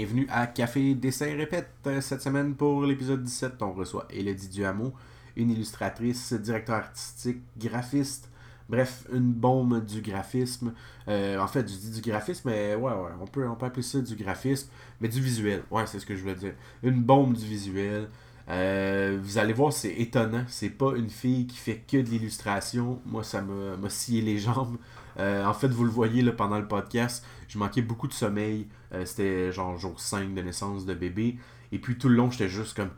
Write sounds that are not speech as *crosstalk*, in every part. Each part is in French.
bienvenue à Café Dessin Répète. Cette semaine, pour l'épisode 17, on reçoit Elodie Duhameau, une illustratrice, directeur artistique, graphiste, bref, une bombe du graphisme. Euh, en fait, je dis du graphisme, mais ouais, ouais, on peut, on peut appeler ça du graphisme, mais du visuel. Ouais, c'est ce que je voulais dire. Une bombe du visuel. Euh, vous allez voir, c'est étonnant. C'est pas une fille qui fait que de l'illustration. Moi, ça m'a scié les jambes. Euh, en fait, vous le voyez là, pendant le podcast, je manquais beaucoup de sommeil. Euh, c'était genre jour 5 de naissance de bébé. Et puis tout le long, j'étais juste comme,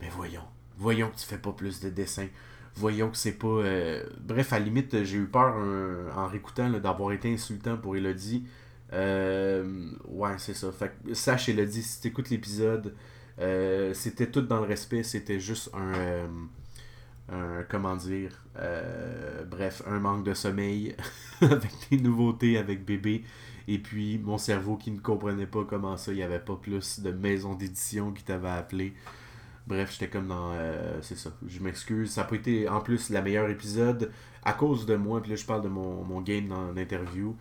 mais voyons, voyons que tu fais pas plus de dessins. Voyons que c'est pas. Bref, à la limite, j'ai eu peur en réécoutant d'avoir été insultant pour Elodie. ouais, c'est ça. Fait que, sache, Elodie, si tu écoutes l'épisode, euh, c'était tout dans le respect, c'était juste un, euh, comment dire, euh, bref, un manque de sommeil *laughs* avec des nouveautés avec bébé. Et puis mon cerveau qui ne comprenait pas comment ça, il n'y avait pas plus de maison d'édition qui t'avait appelé. Bref, j'étais comme dans. c'est ça. Je m'excuse. Ça n'a pas été en plus la meilleure épisode à cause de moi. Puis là, je parle de mon, mon game dans l'interview.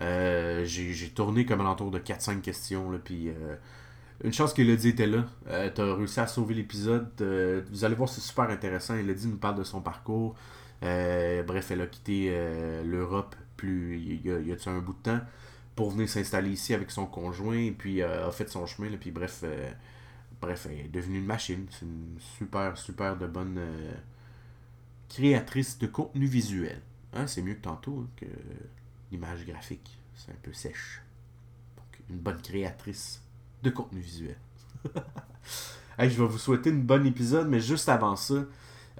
j'ai tourné comme à l'entour de 4-5 questions. Là, puis une chance qu'Elodie était là. Euh, tu réussi à sauver l'épisode. Euh, vous allez voir, c'est super intéressant. Elodie nous parle de son parcours. Euh, bref, elle a quitté l'Europe plus il y a, il un bout de temps pour venir s'installer ici avec son conjoint et puis a fait son chemin. puis bref, bref, elle est devenue une machine. C'est une super, super de bonne créatrice de contenu visuel. Hein, c'est mieux que tantôt hein, que l'image graphique. C'est un peu sèche. Donc, une bonne créatrice de contenu visuel. *laughs* je vais vous souhaiter une bonne épisode, mais juste avant ça,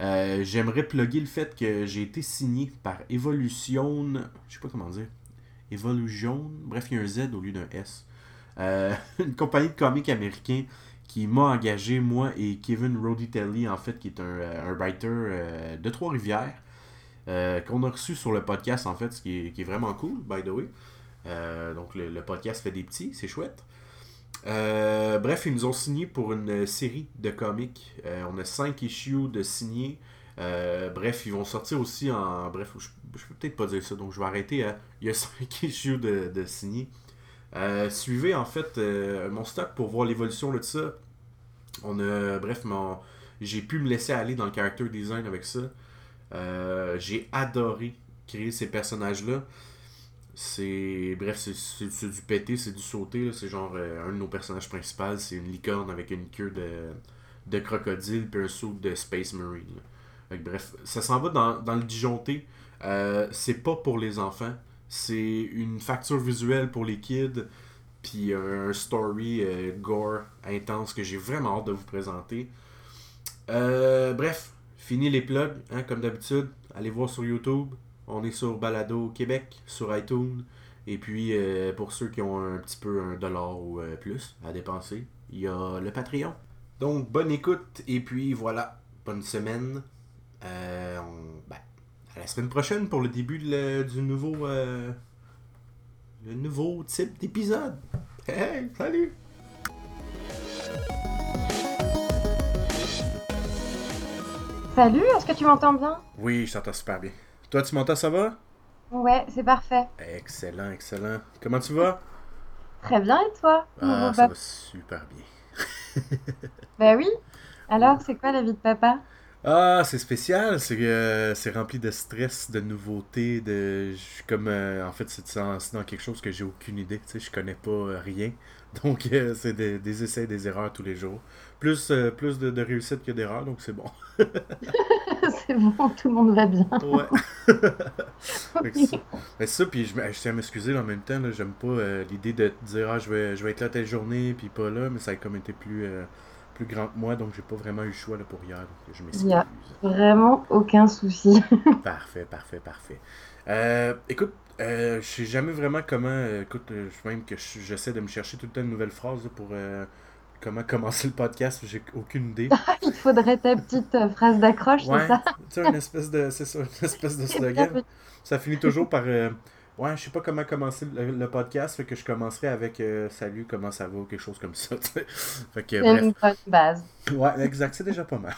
euh, j'aimerais plugger le fait que j'ai été signé par Evolution. Je sais pas comment dire. Evolution. Bref, il y a un Z au lieu d'un S. Euh, *laughs* une compagnie de comics américain qui m'a engagé, moi et Kevin Roditelli, en fait, qui est un, euh, writer de Trois-Rivières, qu'on a reçu sur le podcast, en fait, ce qui est, vraiment cool, by the way. donc, le, podcast fait des petits, c'est chouette. Euh, bref, ils nous ont signé pour une série de comics. Euh, on a 5 issues de signés. Euh, bref, ils vont sortir aussi en. Bref, je, peux peut-être pas dire ça, donc je vais arrêter. Il y a *laughs* 5 issues de, de signés. suivez en fait mon stock pour voir l'évolution de ça. On a. Bref, j'ai pu me laisser aller dans le character design avec ça. j'ai adoré créer ces personnages-là. C'est. Bref, c'est du pété, c'est du sauté. C'est genre euh, un de nos personnages principaux, c'est une licorne avec une queue de, de crocodile puis un saut de Space Marine. bref, ça s'en va dans, dans le disjoncté. Euh, c'est pas pour les enfants. C'est une facture visuelle pour les kids. Puis un story euh, gore intense que j'ai vraiment hâte de vous présenter. bref, fini les plugs, hein, comme d'habitude. Allez voir sur YouTube. On est sur Balado Québec, sur iTunes. Et puis, euh, pour ceux qui ont un petit peu un dollar ou euh, plus à dépenser, il y a le Patreon. Donc, bonne écoute. Et puis, voilà. Bonne semaine. Euh, ben, à la semaine prochaine pour le début du nouveau, le nouveau type d'épisode. Hey, salut! Salut, est-ce que tu m'entends bien? Oui, je t'entends super bien. Toi, tu m'entends, ça va? Ouais, c'est parfait. Excellent, excellent. Comment tu vas? Très bien, et toi? Ah, ça va super bien. *laughs* bah oui. *laughs* Alors, c'est quoi la vie de papa? Ah, c'est spécial, c'est euh, c'est rempli de stress, de nouveautés, de comme euh, en fait c'est dans quelque chose que j'ai aucune idée, tu sais, je connais pas euh, rien. *laughs* Donc c'est des, des, essais, des erreurs tous les jours. Plus plus de, de réussite que d'erreurs, donc c'est bon. C'est bon, tout le monde va bien. ouais. *laughs* Mais ça, puis je, je tiens à m'excuser en même temps, j'aime pas l'idée de dire ah je vais je vais être là telle journée puis pas là, mais ça a comme été plus plus grand que moi, donc j'ai pas vraiment eu le choix là, pour hier. Donc je m'excuse. Il n'y a vraiment aucun souci. *laughs* parfait, parfait, parfait. Euh, écoute, euh, je sais jamais vraiment comment. Euh, écoute, euh, je même que j'essaie de me chercher tout le temps une nouvelle phrase pour comment commencer le podcast. J'ai aucune idée. *laughs* Il faudrait ta petite phrase d'accroche, c'est ça? Tu sais, une espèce de, c'est ça, une espèce de *laughs* slogan. ça finit toujours par. Ouais, je sais pas comment commencer le, podcast, fait que je commencerai avec euh, Salut, comment ça va, quelque chose comme ça. *laughs* fait que, bref. une bonne base. Ouais, exact, c'est déjà pas mal.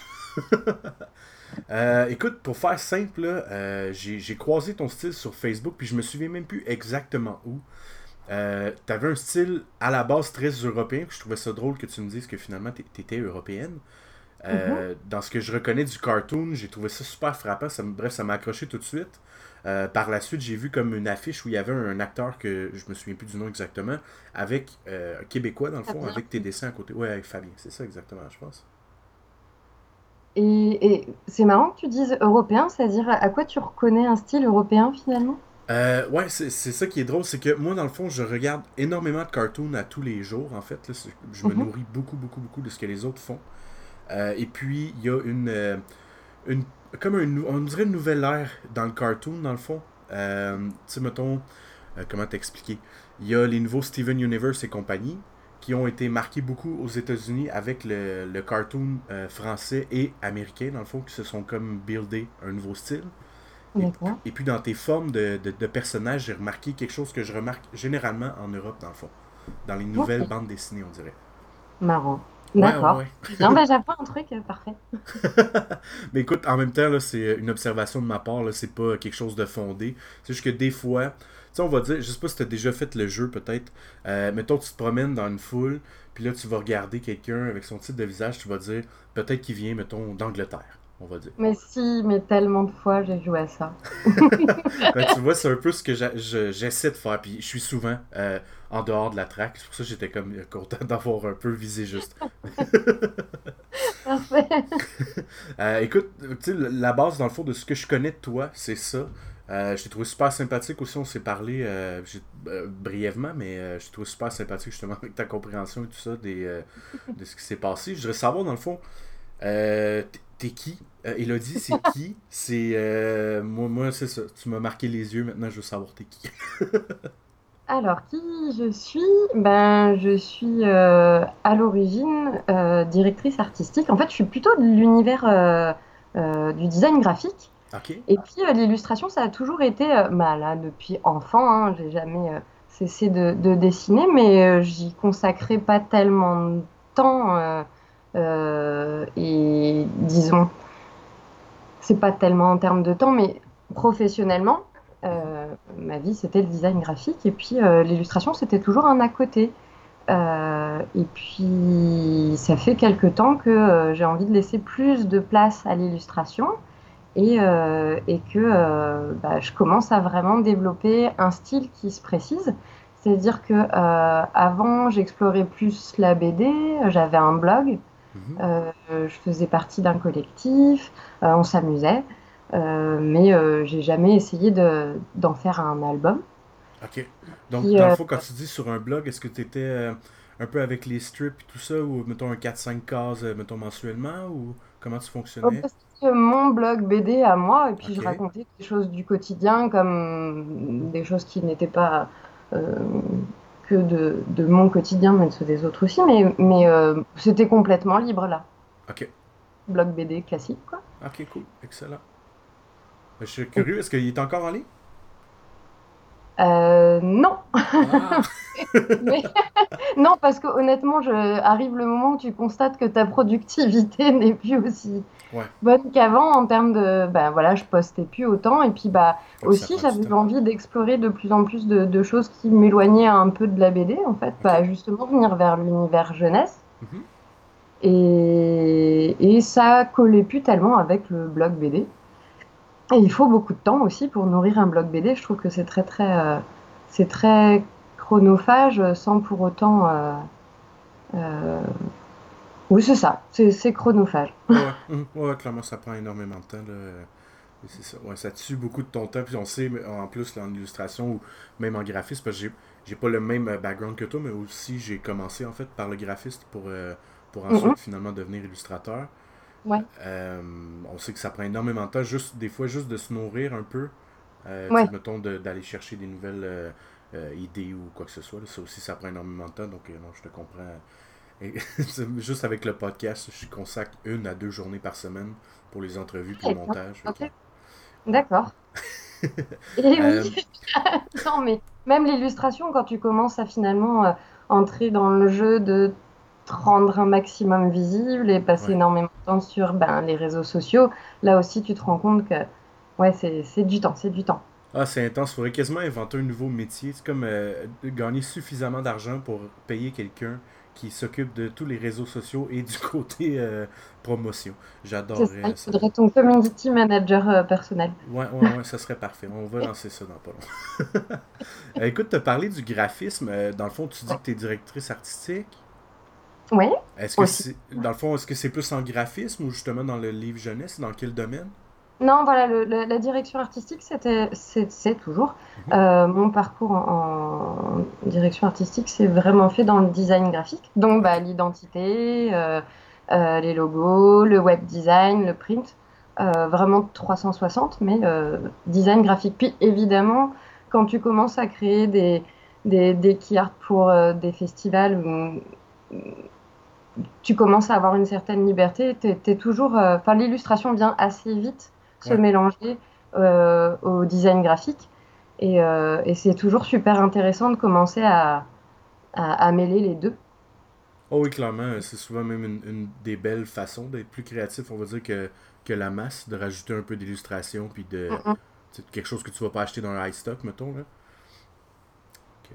Euh, écoute, pour faire simple, euh, j'ai croisé ton style sur Facebook, puis je me souviens même plus exactement où. Euh, tu avais un style à la base très européen. Je trouvais ça drôle que tu me dises que finalement tu étais européenne. Euh, dans ce que je reconnais du cartoon, j'ai trouvé ça super frappant. Ça, bref, ça m'a accroché tout de suite. Euh, par la suite, j'ai vu comme une affiche où il y avait un acteur que je me souviens plus du nom exactement, avec un Québécois dans le fond, avec tes dessins à côté. Ouais, avec Fabien, c'est ça exactement, je pense. Et, c'est marrant que tu dises européen, c'est-à-dire à quoi tu reconnais un style européen finalement? Euh, ouais, c'est ça qui est drôle, c'est que moi, dans le fond, je regarde énormément de cartoons à tous les jours, en fait. je me mhm. nourris beaucoup, beaucoup, beaucoup de ce que les autres font. Euh, et puis, il y a une, euh, une comme un, on dirait une nouvelle ère dans le cartoon, dans le fond. Euh, tu sais, mettons, comment t'expliquer? Il y a les nouveaux Steven Universe et compagnie qui ont été marqués beaucoup aux États-Unis avec le, le cartoon français et américain, dans le fond, qui se sont comme buildés un nouveau style. Et, puis dans tes formes de, de, personnages, j'ai remarqué quelque chose que je remarque généralement en Europe, dans le fond. Dans les nouvelles bandes dessinées, on dirait. Marrant. D'accord. non, ben *laughs* j'apprends un truc euh, parfait. *laughs* Mais écoute, en même temps, c'est une observation de ma part, c'est pas quelque chose de fondé. C'est juste que des fois, tu sais, on va dire, je sais pas si tu as déjà fait le jeu peut-être. Euh, mettons, tu te promènes dans une foule, puis là, tu vas regarder quelqu'un avec son type de visage, tu vas dire, peut-être qu'il vient, mettons, d'Angleterre on va dire. Mais si, mais tellement de fois j'ai joué à ça. *laughs* Ben, tu vois, c'est un peu ce que j'essaie de faire. Puis je suis souvent euh, en dehors de la traque. C'est pour ça que j'étais comme content d'avoir un peu visé juste. *laughs* Parfait. *laughs* Euh, écoute, tu sais, la base dans le fond de ce que je connais de toi, c'est ça. Euh, je t'ai trouvé super sympathique aussi, on s'est parlé brièvement, mais je t'ai trouvé super sympathique justement avec ta compréhension et tout ça des, de ce qui s'est passé. Je voudrais savoir dans le fond, t'es qui? Euh, Elodie, c'est qui? *laughs* C'est. Euh, moi, moi c'est ça. Tu m'as marqué les yeux, maintenant je veux savoir t'es qui. *laughs* Alors, qui je suis? Ben, je suis euh, à l'origine directrice artistique. En fait, je suis plutôt de l'univers du design graphique. Et puis, l'illustration, ça a toujours été. bah, là, depuis enfant, hein, j'ai jamais cessé de, de, dessiner, mais j'y consacrais pas tellement de temps. Et disons, c'est pas tellement en termes de temps, mais professionnellement, euh, ma vie c'était le design graphique et puis euh, l'illustration c'était toujours un à côté. Euh, et puis ça fait quelque temps que j'ai envie de laisser plus de place à l'illustration et, et, que bah, je commence à vraiment développer un style qui se précise. C'est-à-dire que avant j'explorais plus la BD, j'avais un blog Mhm. Euh, je faisais partie d'un collectif, euh, on s'amusait, euh, mais j'ai jamais essayé d'en faire un album. Ok. Donc, dans le fond, quand tu dis sur un blog, est-ce que tu étais un peu avec les strips et tout ça, ou mettons un 4-5 cases, mettons mensuellement, ou comment tu fonctionnais? Mon blog BD à moi, et puis je racontais des choses du quotidien, comme des choses qui n'étaient pas de, de, mon quotidien, mais de ceux des autres aussi, mais, mais euh, c'était complètement libre là. Ok. Blog BD classique, quoi. Ok, cool, excellent. Je suis curieux, est-ce qu'il est encore en ligne? Euh, non. Ah. *laughs* *laughs* non, parce que honnêtement, je... arrive le moment où tu constates que ta productivité *laughs* n'est plus aussi bonne qu'avant en termes de, ben voilà, je postais plus autant et puis bah aussi j'avais envie d'explorer de plus en plus de, choses qui m'éloignaient un peu de la BD en fait, pas bah, justement venir vers l'univers jeunesse. Mhm. Et... et ça collait plus tellement avec le blog BD. Et il faut beaucoup de temps aussi pour nourrir un blog BD. Je trouve que c'est très très euh, c'est très chronophage sans pour autant. Euh, euh, oui, c'est ça. C'est chronophage. *laughs* Ouais, clairement, ça prend énormément de temps. Ça. Ouais, ça tue beaucoup de ton temps. Puis on sait, en plus, en illustration ou même en graphisme, parce que j'ai pas le même background que toi, mais aussi j'ai commencé en fait par le graphiste pour, pour ensuite mm-hmm. finalement devenir illustrateur. Ouais. Euh, on sait que ça prend énormément de temps, juste, des fois juste de se nourrir un peu. Euh, Mettons d'aller chercher des nouvelles euh, idées ou quoi que ce soit. Ça aussi, ça prend énormément de temps, donc non, je te comprends. Et, *laughs* juste avec le podcast, je consacre une à deux journées par semaine pour les entrevues et le montage. D'accord. *laughs* Oui. *laughs* non, mais même l'illustration, quand tu commences à finalement entrer dans le jeu de rendre un maximum visible et passer énormément de temps sur ben, les réseaux sociaux, là aussi tu te rends compte que ouais, c'est du temps, c'est du temps. Ah, c'est intense. Il faudrait quasiment inventer un nouveau métier. C'est comme euh, gagner suffisamment d'argent pour payer quelqu'un qui s'occupe de tous les réseaux sociaux et du *laughs* côté euh, promotion. J'adorerais ça. Il faudrait ton community manager euh, personnel. Ouais, ouais, ouais, ça serait parfait. On va lancer ça dans pas long. *laughs* Écoute, tu as parlé du graphisme. Dans le fond, tu dis que tu es directrice artistique. Oui. Est-ce que dans le fond, est-ce que c'est plus en graphisme ou justement dans le livre jeunesse? Dans quel domaine? Non, voilà, la direction artistique, c'était, c'est, toujours. Mhm. Euh, mon parcours en, direction artistique, c'est vraiment fait dans le design graphique. Donc, bah, l'identité, euh, euh, les logos, le web design, le print. vraiment 360, mais design graphique. Puis, évidemment, quand tu commences à créer des, des, des key art pour des festivals tu commences à avoir une certaine liberté, tu es, toujours. Enfin, l'illustration vient assez vite se mélanger euh, au design graphique. Euh, et, c'est toujours super intéressant de commencer à, à, mêler les deux. Oh oui, clairement, c'est souvent même une, des belles façons d'être plus créatif, on va dire, que, que la masse, de rajouter un peu d'illustration, puis de quelque chose que tu vas pas acheter dans un high stock, mettons. Là.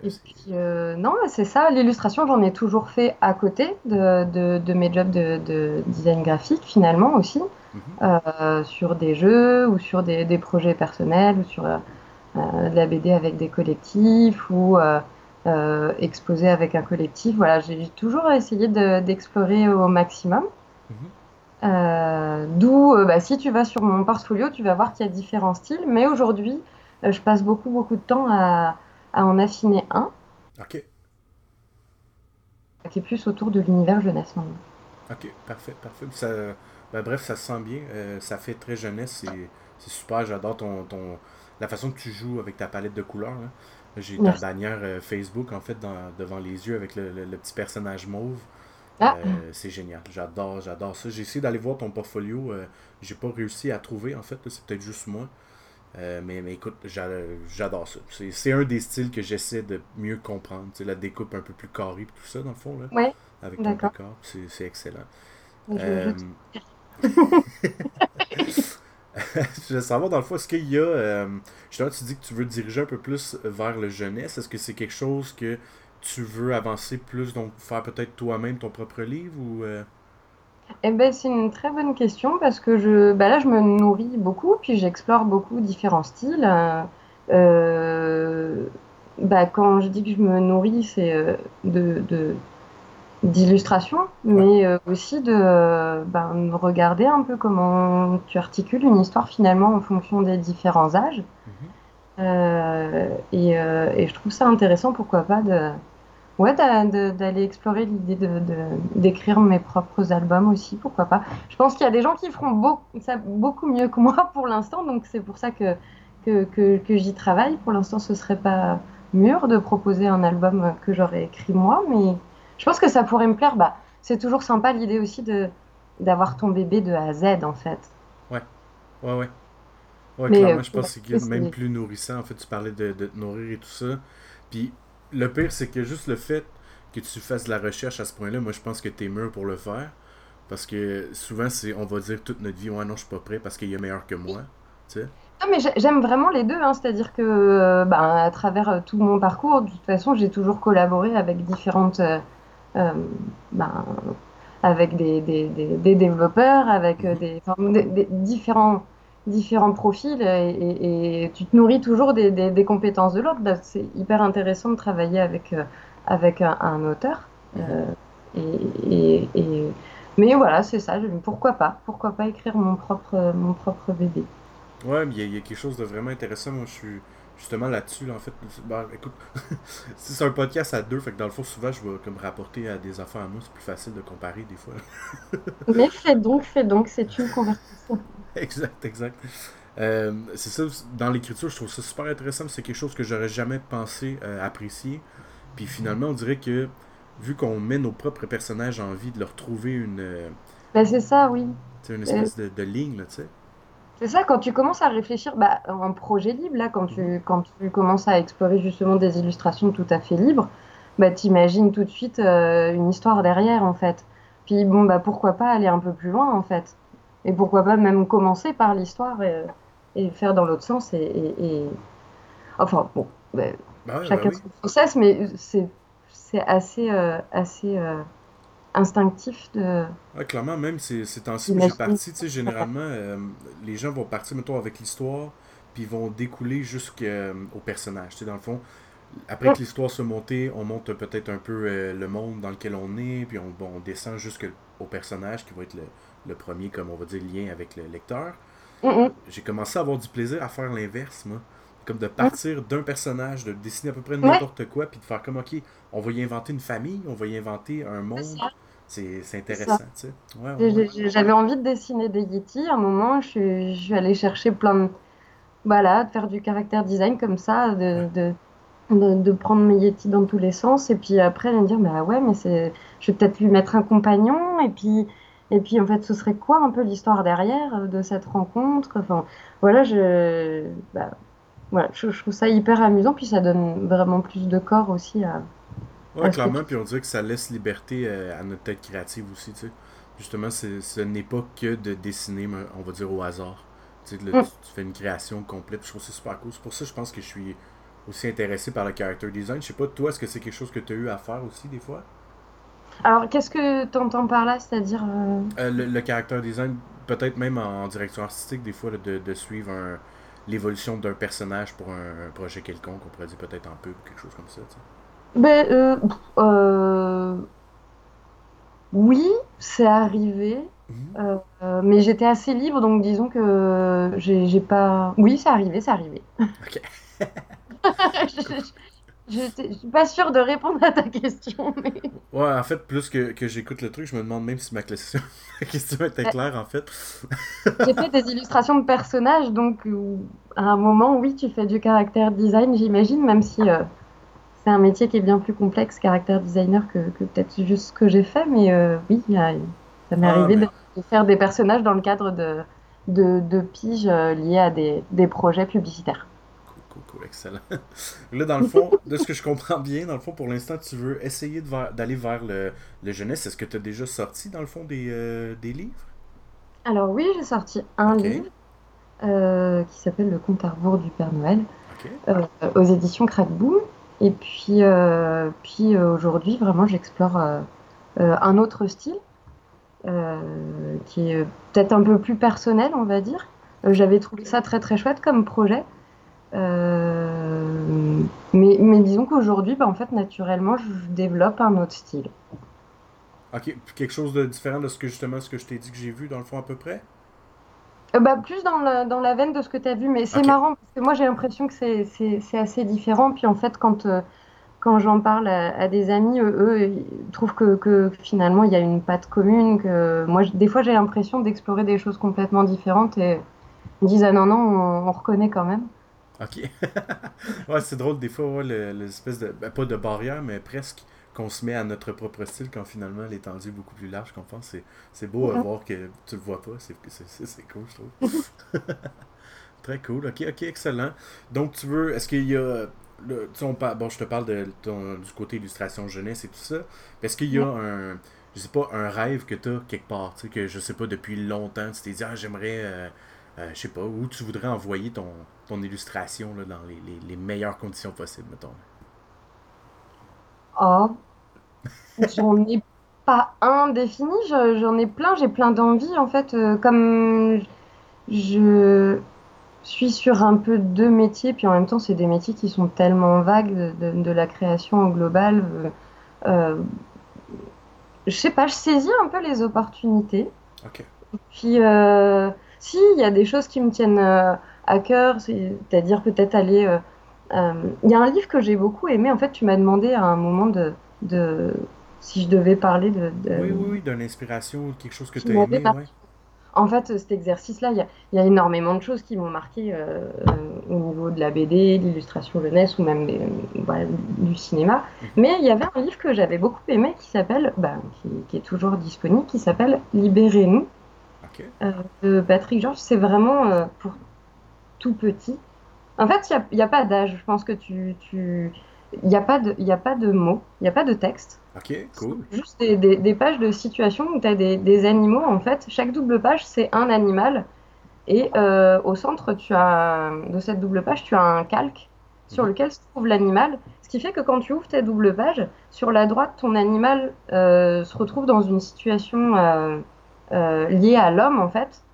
Et puis, euh, non, c'est ça. L'illustration, j'en ai toujours fait à côté de, de, de mes jobs de, de, design graphique, finalement aussi. Euh, sur des jeux ou sur des, des projets personnels ou sur euh, de la BD avec des collectifs ou exposer avec un collectif. Voilà, j'ai toujours essayé d'explorer au maximum. Mhm. D'où, bah, si tu vas sur mon portfolio, tu vas voir qu'il y a différents styles. Mais aujourd'hui, je passe beaucoup, beaucoup de temps à, à en affiner un. Ok. Qui est plus autour de l'univers jeunesse. Ok, parfait, parfait. Ça, ben, bref, ça se sent bien. Euh, ça fait très jeunesse. C'est super. J'adore ton, ton, la façon que tu joues avec ta palette de couleurs. J'ai ta bannière euh, Facebook en fait devant les yeux avec le, petit personnage mauve. Ah. Euh, c'est génial. J'adore, j'adore ça. J'ai essayé d'aller voir ton portfolio. J'ai pas réussi à trouver en fait. C'est peut-être juste moi. Mais, mais écoute, j'adore ça. C'est un des styles que j'essaie de mieux comprendre. La découpe un peu plus carrée et tout ça, dans le fond. Là, Avec ton décor. C'est excellent. *laughs* je veux savoir, dans le fond, est-ce qu'il y a. Euh, justement, tu dis que tu veux diriger un peu plus vers le jeunesse. Est-ce que c'est quelque chose que tu veux avancer plus, donc faire peut-être toi-même ton propre livre ou. Euh? Eh ben, c'est une très bonne question parce que je, bah là, je me nourris beaucoup, puis j'explore beaucoup différents styles. Euh, bah, quand je dis que je me nourris, c'est de, de, d'illustration, mais euh, aussi de ben, regarder un peu comment tu articules une histoire finalement en fonction des différents âges. Mhm. Euh, et, euh, et, je trouve ça intéressant, pourquoi pas, de, ouais, d'aller explorer l'idée de, d'écrire mes propres albums aussi, pourquoi pas. Je pense qu'il y a des gens qui feront beaucoup, ça beaucoup mieux que moi pour l'instant, donc c'est pour ça que, que, que, que j'y travaille. Pour l'instant, ce serait pas mûr de proposer un album que j'aurais écrit moi, mais je pense que ça pourrait me plaire. Bah, c'est toujours sympa l'idée aussi de d'avoir ton bébé de A à Z en fait. Ouais, ouais, ouais. Ouais, clairement, euh, je pense que c'est même plus nourrissant. En fait, tu parlais de, de, te nourrir et tout ça. Puis le pire, c'est que juste le fait que tu fasses de la recherche à ce point-là, moi je pense que tu es mûr pour le faire. Parce que souvent, c'est on va dire toute notre vie, ouais, non, je suis pas prêt parce qu'il est meilleur que moi. Tu sais? Non, mais j'aime vraiment les deux. Hein. C'est-à-dire que, euh, ben, à travers euh, tout mon parcours, de toute façon, j'ai toujours collaboré avec différentes. Euh, ben, avec des, des, des, développeurs, avec des, des, différents, différents profils et, et, tu te nourris toujours des, compétences de l'autre. Bah, c'est hyper intéressant de travailler avec, euh, avec un, auteur. et, et, mais voilà, c'est ça. Pourquoi pas? Pourquoi pas écrire mon propre, mon propre bébé Ouais, il y, a quelque chose de vraiment intéressant. Moi, je suis justement là-dessus, en fait, bah, écoute, *laughs* c'est un podcast à deux, fait que dans le fond, souvent, je vais comme rapporter à des enfants à moi, c'est plus facile de comparer des fois. *laughs* Mais fais donc, fais donc, c'est une conversation. exact, exact. Euh, c'est ça, dans l'écriture, je trouve ça super intéressant, c'est quelque chose que j'aurais jamais pensé euh, apprécier. Puis finalement, on dirait que, vu qu'on met nos propres personnages en vie, de leur trouver une. Euh, ben, c'est ça, oui. C'est une espèce de, de ligne, là, tu sais. C'est ça, quand tu commences à réfléchir, bah, en projet libre, là, quand tu, quand tu commences à explorer justement des illustrations tout à fait libres, bah, t'imagines tout de suite euh, une histoire derrière, en fait. Puis bon, bah, pourquoi pas aller un peu plus loin, en fait. Et pourquoi pas même commencer par l'histoire et, faire dans l'autre sens et, Enfin, bon, Ben ouais, chacun ben oui. son process, mais c'est c'est assez, euh, assez euh, instinctif de. Ouais, clairement, même ces, ces temps-ci où j'ai parti, tu sais, généralement, euh, les gens vont partir, mettons, avec l'histoire, puis ils vont découler jusqu'au personnage. Tu sais, dans le fond, après que l'histoire soit montée, on monte peut-être un peu euh, le monde dans lequel on est, puis on, bon, on descend jusqu'au personnage qui va être le, le premier, comme on va dire, lien avec le lecteur. Mm, mm. J'ai commencé à avoir du plaisir à faire l'inverse, moi. Comme de partir d'un personnage, de dessiner à peu près Ouais. n'importe quoi, puis de faire comme, ok, on va y inventer une famille, on va y inventer un monde. C'est intéressant, tu sais. Ouais, ouais, J'avais envie de dessiner des Yeti. À un moment, je suis, je suis allée chercher plein de. Voilà, de faire du caractère design comme ça, de, de, de, de prendre mes Yeti dans tous les sens. Et puis après, de me dire, bah ouais, mais c'est, je vais peut-être lui mettre un compagnon. Et puis, et puis, en fait, ce serait quoi un peu l'histoire derrière euh, de cette rencontre? Enfin, voilà, je, bah, voilà, je, je trouve ça hyper amusant. Puis ça donne vraiment plus de corps aussi à. Ouais, clairement, puis on dirait que ça laisse liberté euh, à notre tête créative aussi, tu sais. Justement, c'est- ce n'est pas que de dessiner, on va dire, au hasard. Tu sais, là, Mm. tu, fais une création complète, je trouve ça super cool. C'est pour ça que je pense que je suis aussi intéressé par le character design. Je sais pas, toi, est-ce que c'est quelque chose que tu as eu à faire aussi, des fois? Alors, qu'est-ce que tu entends par là? C'est-à-dire. euh, Euh, le, le character design, peut-être même en direction artistique, des fois, de, de suivre un- l'évolution d'un personnage pour un, un projet quelconque, on pourrait dire peut-être en pub, quelque chose comme ça, tu sais. Ben, euh, euh, oui, c'est arrivé, Mhm. euh, euh, mais j'étais assez libre, donc disons que j'ai pas. Oui, c'est arrivé, c'est arrivé. Ok. Je, je- suis pas sûre de répondre à ta question, mais Ouais, en fait, plus que, que j'écoute le truc, je me demande même si ma question, *laughs* ma question était claire, en fait. j'ai fait des illustrations de personnages, donc à un moment, oui, tu fais du caractère design, j'imagine, même si euh, c'est un métier qui est bien plus complexe, caractère designer, que, que peut-être juste ce que j'ai fait, mais euh, oui, ça m'est Ah, arrivé mais- de, de faire des personnages dans le cadre de, de, de piges euh, liés à des, des projets publicitaires. Cool, cool, excellent. *laughs* Là, dans le fond, de ce que je comprends bien, dans le fond, pour l'instant, tu veux essayer d'aller vers le, le jeunesse. Est-ce que tu as déjà sorti, dans le fond, des, euh, des livres? Alors oui, j'ai sorti un livre euh, qui s'appelle Le compte à rebours du Père Noël euh, aux éditions Crackboom. Et puis, euh, puis euh, aujourd'hui, vraiment, j'explore euh, un autre style qui est peut-être un peu plus personnel, on va dire. J'avais trouvé ça très très chouette comme projet. Euh, mais, mais disons qu'aujourd'hui, bah, en fait, naturellement, je développe un autre style. Ok, quelque chose de différent de ce que justement ce que je t'ai dit que j'ai vu, dans le fond, à peu près? Euh, bah, plus dans la, dans la veine de ce que tu as vu, mais c'est marrant moi j'ai l'impression que c'est assez différent. Puis en fait, quand, euh, quand j'en parle à, à des amis, eux, eux, ils trouvent que, que finalement il y a une patte commune. Que moi, des fois, j'ai l'impression d'explorer des choses complètement différentes et ils disent Ah non, non, on, on reconnaît quand même. Ok. *laughs* ouais, c'est drôle, des fois, ouais, le- l'espèce de. ben, pas de barrière, mais presque qu'on se met à notre propre style quand finalement l'étendue est beaucoup plus large qu'on pense. C'est, beau à voir que tu le vois pas. C'est cool, je trouve. *laughs* Très cool. Ok, ok, excellent. Donc, tu veux. Est-ce qu'il y a. le- tu sais, on par- bon, je te parle de ton- du côté illustration jeunesse et tout ça. Est-ce qu'il y a un. Je sais pas, un rêve que tu as quelque part, tu sais, que je sais pas, depuis longtemps, tu t'es dit, ah, j'aimerais. euh, euh, je sais pas, où tu voudrais envoyer ton, ton illustration là, dans les, les- les meilleures conditions possibles, mettons? Oh, *laughs* j'en ai pas un défini, je- j'en ai plein, j'ai plein d'envies en fait. euh, comme je suis sur un peu deux métiers, puis en même temps, c'est des métiers qui sont tellement vagues de, de- de la création au global. euh, euh, je sais pas, je saisis un peu les opportunités. Ok. Puis, euh, si, il y a des choses qui me tiennent euh, à cœur, c'est- c'est-à-dire peut-être aller. Il y a un livre que j'ai beaucoup aimé. En fait, tu m'as demandé à un moment de, de si je devais parler de. de- Oui, oui, oui, d'une inspiration ou quelque chose que tu as aimé, ouais. En fait, cet exercice-là, il y a, il y a énormément de choses qui m'ont marqué euh, euh, au niveau de la BD, de l'illustration jeunesse ou même des- voilà, du cinéma. Mhm. Mais il y avait un livre que j'avais beaucoup aimé qui s'appelle, bah, qui, qui est toujours disponible, qui s'appelle Libérez-nous euh, de Patrick Georges. C'est vraiment euh, pour tout petit. En fait, il n'y a, pas d'âge. Je pense que tu. tu... Il n'y a, pas de- y a pas de mots, il n'y a pas de texte. Ok, cool. Juste des, des- des pages de situation où tu as des, des animaux. En fait, chaque double page, c'est un animal. Et euh, au centre tu as, de cette double page, tu as un calque sur Mhm. lequel se trouve l'animal. Ce qui fait que quand tu ouvres ta double page, sur la droite, ton animal euh, se retrouve dans une situation euh, liée à l'homme, en fait.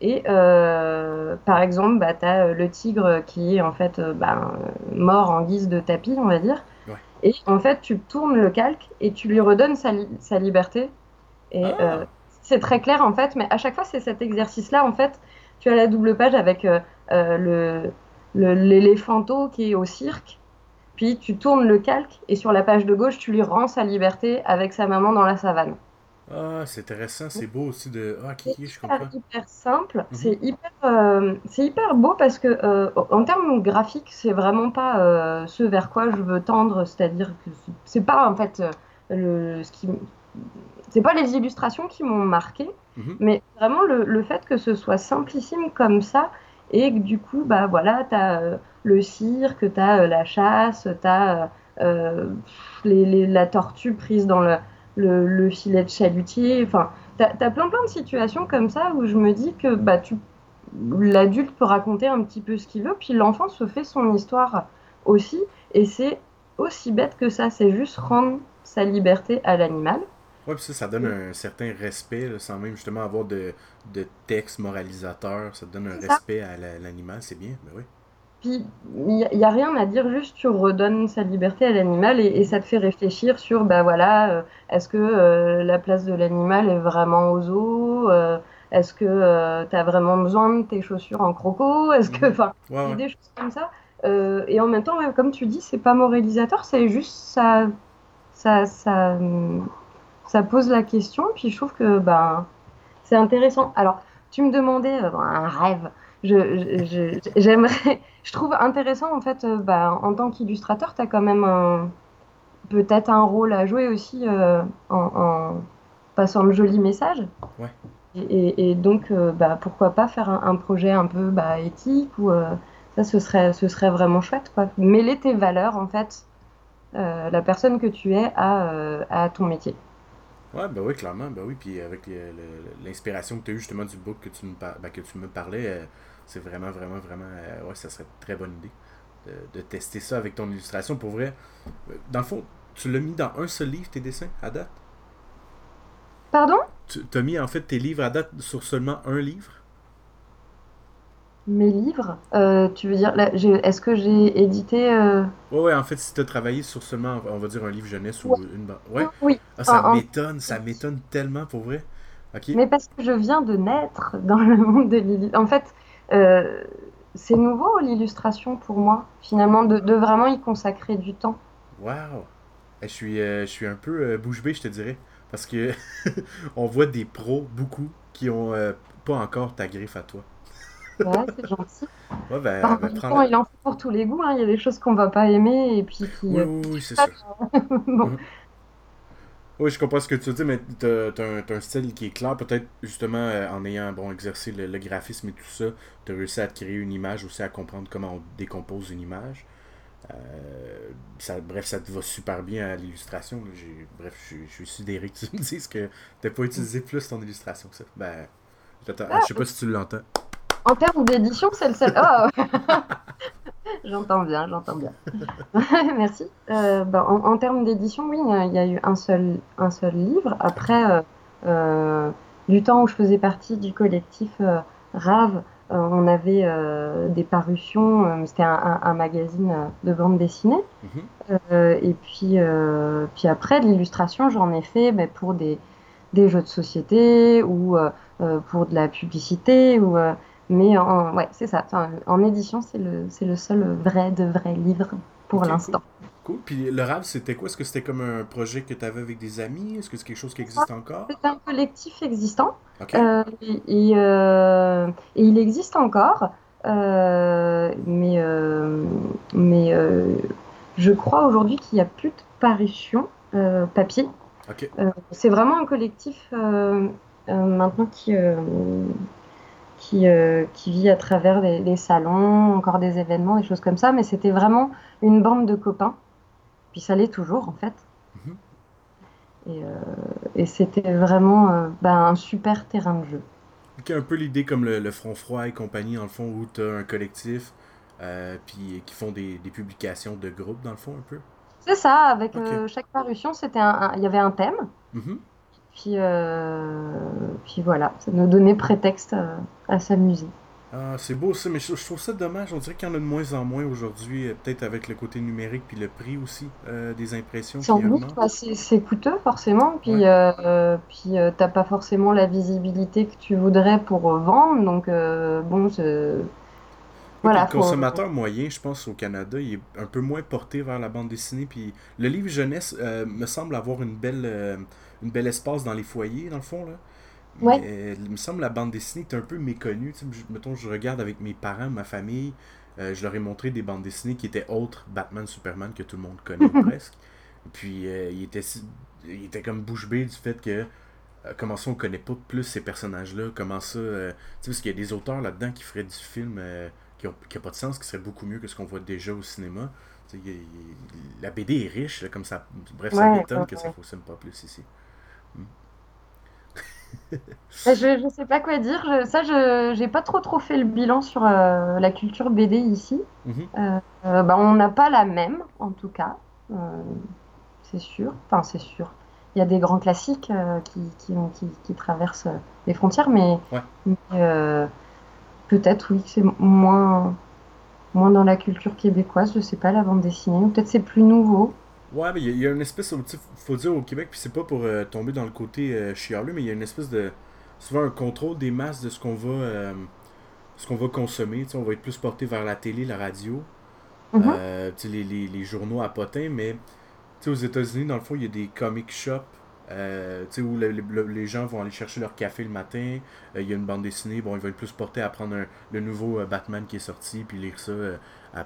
Et euh, par exemple, bah, tu as le tigre qui est en fait euh, bah, euh, mort en guise de tapis, on va dire. Ouais. Et en fait, tu tournes le calque et tu lui redonnes sa, li- sa liberté. Et Ah. euh, c'est très clair en fait, mais à chaque fois, c'est cet exercice-là. En fait, tu as la double page avec euh, euh, le le- l'éléphanto qui est au cirque. Puis tu tournes le calque et sur la page de gauche, tu lui rends sa liberté avec sa maman dans la savane. Ah, c'est intéressant, c'est beau aussi de. Ah, C'est Kiki, je hyper, comprends. hyper simple, Mhm. c'est hyper, euh, c'est hyper beau parce que euh, en termes graphiques, c'est vraiment pas euh, ce vers quoi je veux tendre, c'est-à-dire que c'est- pas en fait le, ce qui, c'est pas les illustrations qui m'ont marqué, Mhm. mais vraiment le, le fait que ce soit simplissime comme ça et que du coup, bah voilà, t'as le cirque, t'as la chasse, t'as les, les- la tortue prise dans le, le, le filet de chalutier, enfin, t'as, t'as plein plein de situations comme ça où je me dis que bah tu, l'adulte peut raconter un petit peu ce qu'il veut, puis l'enfant se fait son histoire aussi, et c'est aussi bête que ça, c'est juste rendre sa liberté à l'animal. Ouais, puis ça, ça donne un certain respect, là, sans même justement avoir de, de texte moralisateur. Ça donne un ça. respect à la- l'animal, c'est bien, ben oui. Puis, il n'y a, rien à dire, juste tu redonnes sa liberté à l'animal et, et ça te fait réfléchir sur, bah voilà, euh, est-ce que euh, la place de l'animal est vraiment au zoo Euh, Est-ce que tu as vraiment besoin de tes chaussures en croco Est-ce que, Mhm. enfin, Ouais, ouais. des choses comme ça. Euh, et en même temps, ouais, comme tu dis, c'est pas moralisateur, c'est juste ça, ça, ça, ça pose la question. Puis je trouve que ben, c'est intéressant. Alors, tu me demandais euh, un rêve. Je, j'aimerais, *laughs* je trouve intéressant en fait, euh, bah, en tant qu'illustrateur, tu as quand même un- peut-être un rôle à jouer aussi euh, en, en passant de jolis messages. Ouais. Et, donc, euh, bah, pourquoi pas faire un, un projet un peu bah, éthique ou euh, ça, ce serait, ce serait vraiment chouette, quoi. Mêler tes valeurs, en fait, la personne que tu es à, à ton métier. Ouais, ben oui, clairement, ben oui. Puis avec l'inspiration que tu as eu justement du book que tu me, par- ben, que tu me parlais, euh, c'est vraiment, vraiment, vraiment. euh, ouais, ça serait une très bonne idée de, de tester ça avec ton illustration. Pour vrai, euh, dans le fond, tu l'as mis dans un seul livre, tes dessins, à date? Pardon? Tu as mis en fait tes livres à date sur seulement un livre? Mes livres, euh, tu veux dire, est-ce que j'ai édité euh, Ouais, ouais, en fait, si tu as travaillé sur seulement, on va dire, un livre jeunesse ou une. Ouais, Oui, ah, ça en- m'étonne, ça m'étonne tellement pour vrai. Mais parce que je viens de naître dans le monde de l'illustration. En fait, euh, c'est nouveau l'illustration pour moi, finalement, de, de vraiment y consacrer du temps. Wow! Eh, Je suis, euh, je suis un peu bouche bée, je te dirais. Parce que *laughs* on voit des pros, beaucoup, qui ont pas encore ta griffe à toi. Ouais, c'est gentil. Ouais, prends temps, il en faut pour tous les goûts. hein. Il y a des choses qu'on va pas aimer et puis qui. Oui, euh, oui, oui, c'est sûr. *laughs* bon. Oui, je comprends ce que tu dire, mais t'as t'as un, style qui est clair. Peut-être, justement, euh, en ayant bon, exercé le, le graphisme et tout ça, t'as réussi à te créer une image, aussi à comprendre comment on décompose une image. Euh, ça, bref, ça te va super bien à l'illustration. Bref, je, suis- sidéré que tu me dises que t'as pas utilisé plus ton illustration que ça. Ben, je sais pas si tu l'entends. En termes d'édition, c'est le seul. Oh *laughs* J'entends bien, j'entends bien. *laughs* Merci. Euh, ben, en, en termes d'édition, oui, euh, il y a eu un seul, un seul livre. Après, euh, du temps où je faisais partie du collectif euh, Rave, on avait des parutions. C'était un, un- un magazine de bande dessinée. Mhm. Et puis, puis après, de l'illustration, j'en ai fait pour des, des jeux de société ou pour de la publicité. Ou, mais en, ouais, c'est ça. Enfin, en édition, c'est le, c'est le seul vrai de vrai livre pour Ok, l'instant. Cool. Puis le rap, c'était quoi? Est-ce que c'était comme un projet que tu avais avec des amis? Est-ce que c'est quelque chose qui existe encore? C'est un collectif existant Ok. euh, et, et, euh, et il existe encore. euh, mais mais je crois aujourd'hui qu'il n'y a plus de parution papier. Ok. Euh, c'est vraiment un collectif maintenant qui, qui, euh, qui vit à travers des, des salons, encore des événements, des choses comme ça, mais c'était vraiment une bande de copains. Puis ça l'est toujours en fait. Mhm. Et, euh, et c'était vraiment euh, ben, un super terrain de jeu. Un peu l'idée comme le, le Front Froid et compagnie, dans le fond, où tu as un collectif puis qui font des, des, publications de groupe, dans le fond, un peu? C'est ça, avec chaque parution, un, il y avait un thème. Mm-hmm. Puis, puis voilà, ça nous donnait prétexte à s'amuser. Ah, c'est beau ça, mais je, trouve ça dommage. On dirait qu'il y en a de moins en moins aujourd'hui, euh, peut-être avec le côté numérique puis le prix aussi euh, des impressions. Sans doute, c'est coûteux forcément, puis, euh, puis t'as pas forcément la visibilité que tu voudrais pour vendre, donc bon, voilà, le consommateur moyen, je pense, au Canada, il est un peu moins porté vers la bande dessinée. Puis le livre jeunesse me semble avoir une belle, une belle espace dans les foyers, dans le fond. Là. Mais il me semble la bande dessinée est un peu méconnue. Tu sais, mettons, je regarde avec mes parents, ma famille, euh, je leur ai montré des bandes dessinées qui étaient autres Batman, Superman que tout le monde connaît *laughs* presque. Puis euh, il, était, il était comme bouche bée du fait que euh, comment ça on connaît pas plus ces personnages-là, comment ça. tu sais, parce qu'il y a des auteurs là-dedans qui feraient du film qui n'a pas de sens, qui serait beaucoup mieux que ce qu'on voit déjà au cinéma. la BD est riche, comme ça. Bref, ça m'étonne que ça ne fonctionne pas plus ici. Je, ne sais pas quoi dire. ça, je j'ai pas trop trop fait le bilan sur euh, la culture BD ici. Mhm. Euh, euh, bah, on n'a pas la même, en tout cas. c'est sûr. Enfin, c'est sûr. Il y a des grands classiques qui, qui, qui, traversent les frontières, mais, peut-être, oui, c'est moins, moins dans la culture québécoise. Je sais pas, la bande dessinée. peut-être c'est plus nouveau. Ouais, mais il y, a une espèce, faut dire au Québec, puis c'est pas pour euh, tomber dans le côté euh, chialeux, mais il y a une espèce de. souvent un contrôle des masses de ce qu'on va, euh, ce qu'on va consommer. on va être plus porté vers la télé, la radio, mm-hmm. les, les, les, journaux à potins, mais aux États-Unis, dans le fond, il y a des comic shops. où les gens vont aller chercher leur café le matin, il y a une bande dessinée, bon, ils vont être plus portés à prendre le nouveau Batman qui est sorti, puis lire ça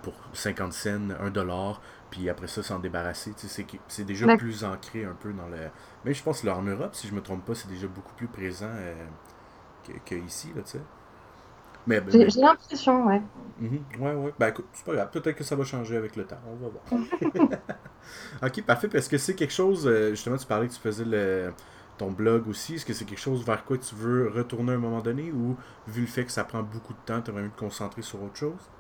pour 50 cents, 1 dollar, puis après ça s'en débarrasser. C'est déjà plus ancré un peu dans le. Mais je pense que là, en Europe, si je me trompe pas, c'est déjà beaucoup plus présent euh, qu'ici, là, tu sais. Mais, ben, J'ai l'impression, ouais. Mm-hmm. Ouais, ouais. Ben écoute, c'est pas grave. Peut-être que ça va changer avec le temps. On va voir. *laughs* ok, parfait. Parce que c'est quelque chose. Euh, justement, tu parlais que tu faisais le, ton blog aussi. Est-ce que c'est quelque chose vers quoi tu veux retourner à un moment donné ou vu le fait que ça prend beaucoup de temps, tu aurais envie de te concentrer sur autre chose?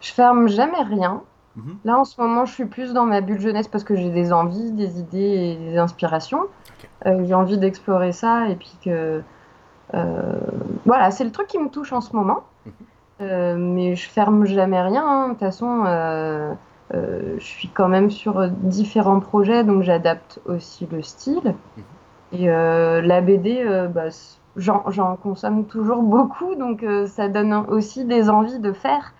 Je ferme jamais rien. Mhm. Là, en ce moment, je suis plus dans ma bulle jeunesse parce que j'ai des envies, des idées et des inspirations. Euh, j'ai envie d'explorer ça et puis que. Euh, voilà, c'est le truc qui me touche en ce moment. Mhm. Euh, mais je ferme jamais rien. Hein. De toute façon, je suis quand même sur différents projets, donc j'adapte aussi le style. Mhm. Et la BD, bah, j'en consomme toujours *laughs* beaucoup, donc ça donne aussi des envies de faire.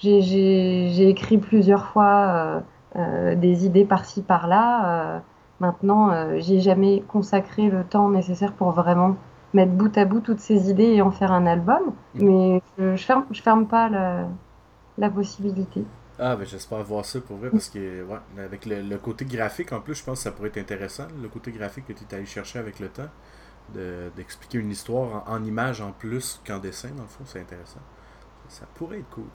J'ai écrit plusieurs fois euh, euh, des idées par-ci par-là. Euh, maintenant, j'ai jamais consacré le temps nécessaire pour vraiment mettre bout à bout toutes ces idées et en faire un album. Mm. Mais je, je, ferme, je ferme pas la, la possibilité. Ah, ben j'espère voir ça pour vrai parce que, ouais, avec le, côté graphique en plus, je pense que ça pourrait être intéressant. Le côté graphique que tu es allé chercher avec le temps, d'expliquer une histoire en, en image en plus qu'en dessin, dans le fond, c'est intéressant. Ça pourrait être cool.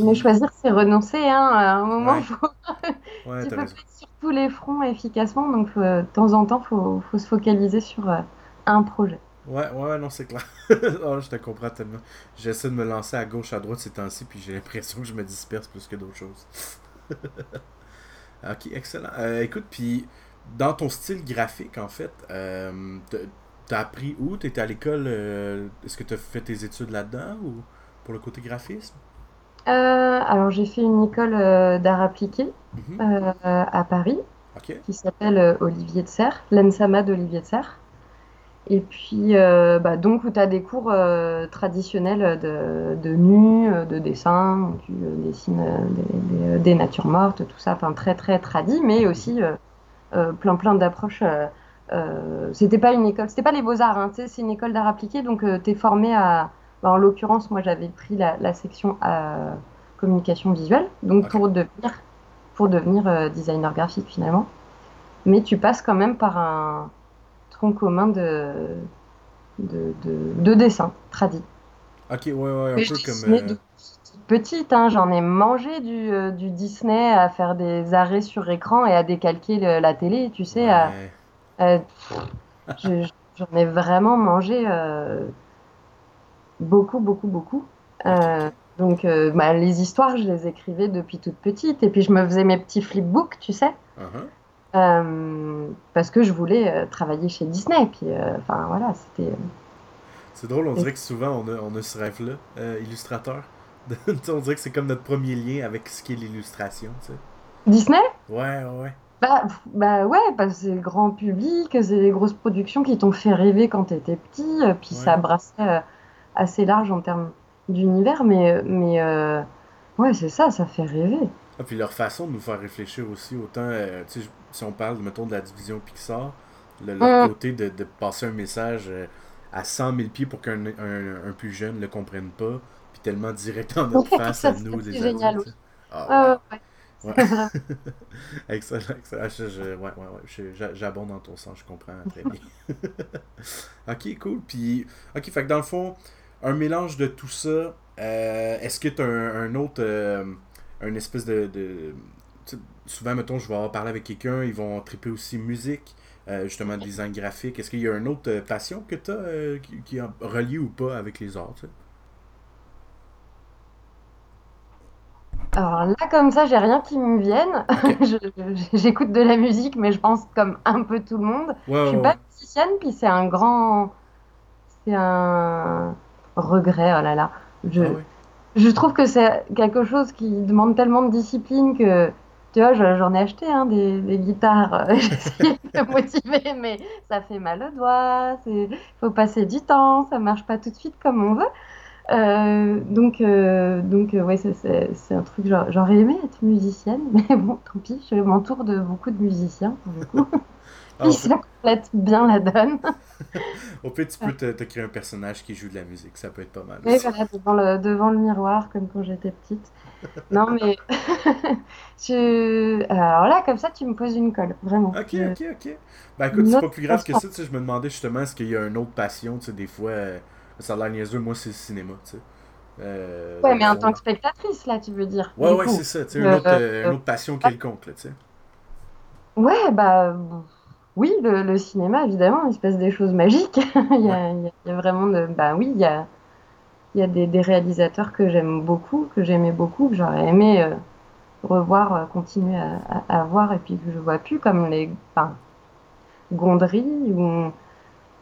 Mais choisir, c'est renoncer. Hein. À un moment, il faut... *laughs* tu peux pas sur tous les fronts efficacement. Donc, euh, de temps en temps, il faut, faut, se focaliser sur euh, un projet. Ouais, ouais, non, c'est clair. *laughs* oh, je te comprends tellement. J'essaie de me lancer à gauche, à droite ces temps-ci, puis j'ai l'impression que je me disperse plus que d'autres choses. *laughs* ok, excellent. Euh, écoute, puis dans ton style graphique, en fait, t'as appris où? T'étais à l'école Est-ce que t'as fait tes études là-dedans ou pour le côté graphisme? Alors j'ai fait une école euh, d'art appliqué mhm. euh, à Paris qui s'appelle Olivier de Serre, l'ENSAMA d'Olivier de Serre. Et puis bah, donc où tu as des cours traditionnels de, de nu, de dessin, où tu dessines des, des, natures mortes, tout ça, enfin très très tradit, mais aussi plein plein d'approches. c'était pas une école, c'était pas les beaux-arts, hein, c'est une école d'art appliqué, donc tu es formé à en l'occurrence, moi, j'avais pris la, section à communication visuelle, donc pour devenir, pour devenir euh, designer graphique finalement. Mais tu passes quand même par un tronc commun de, de, de, dessin tradit. Ok, ouais, ouais, un peu comme. Euh, petite, hein, j'en ai mangé du, euh, du, Disney à faire des arrêts sur écran et à décalquer la télé, tu sais. j'en ai vraiment mangé beaucoup, beaucoup, beaucoup. Euh, Donc, euh, bah, les histoires, je les écrivais depuis toute petite. Et puis, je me faisais mes petits flipbooks, tu sais. Uh-huh. Euh, parce que je voulais travailler chez Disney. Et puis, enfin, voilà, c'était. C'est drôle, on dirait que souvent on a, on a ce rêve-là, illustrateur. *laughs* on dirait que c'est comme notre premier lien avec ce qu'est l'illustration, tu sais. Disney? Ouais, ouais, bah, bah ouais, parce que c'est le grand public, c'est des grosses productions qui t'ont fait rêver quand t'étais petit. Puis ça brassait assez large en termes d'univers. Mais, mais euh, ouais, c'est ça, ça fait rêver. Ah, puis leur façon de nous faire réfléchir aussi, autant, euh, tu sais, si on parle, mettons, de la division Pixar, le- leur Mm. côté de, de passer un message euh, à 100 000 pieds pour qu'un un, un plus jeune le comprenne pas, puis tellement direct en notre face ça, à nous, les génial adultes. Ah, Euh, ouais. ouais. *laughs* Excellent, excellent. Ah, je- je- ouais, ouais, J'abonde dans ton sens, je comprends très bien. *laughs* ok, cool. Puis, ok, fait que dans le fond, un mélange de tout ça, euh, est-ce que tu as un, un autre, euh, un espèce de. souvent, mettons, je vais avoir parlé avec quelqu'un, ils vont triper aussi musique, euh, justement, design graphique. Est-ce qu'il y a une autre euh, passion que tu as qui, qui est reliée ou pas avec les arts, tu sais? Alors là, comme ça, j'ai rien qui me vienne. *laughs* J'écoute de la musique, mais je pense comme un peu tout le monde. Je suis pas musicienne, puis c'est un grand. C'est un regret, oh là là. Je, Ah je trouve que c'est quelque chose qui demande tellement de discipline que, tu vois, je- j'en ai acheté hein, des, des guitares. *laughs* J'ai essayé de me motiver, mais ça fait mal aux doigts. Il faut passer du temps, ça marche pas tout de suite comme on veut. Euh, donc, euh, donc euh, ouais, c'est- un truc, j'aurais aimé être musicienne, *laughs* mais bon, tant pis, je m'entoure de beaucoup de musiciens, pour le coup. Puis ça complète bien la donne. Au pire, tu peux te, te créer un personnage qui joue de la musique, ça peut être pas mal. Aussi. voilà, devant le, devant le miroir, comme quand j'étais petite. Non, mais *laughs* je... Alors là, comme ça, tu me poses une colle, vraiment. Ok, Je- ok, ok. Ben écoute, c'est pas plus grave que ça, tu sais, je me demandais justement est-ce qu'il y a une autre passion, tu sais, des fois, euh, ça a l'air niaiseux, moi c'est le cinéma, tu sais. Euh, Ouais, mais en tant que spectatrice, là, tu veux dire. Ouais, ouais, c'est ça, tu sais, une autre, euh, une autre passion quelconque, là, tu sais. Ouais, bah oui, le, le cinéma, évidemment, il se passe des choses magiques. *laughs* il, y a, il y vraiment de. Bah oui, il y a, il y a des, des réalisateurs que j'aime beaucoup, que j'aimais beaucoup, que j'aurais aimé euh, revoir, euh, continuer à, à- à voir et puis que je vois plus, comme les. Enfin, Gondry ou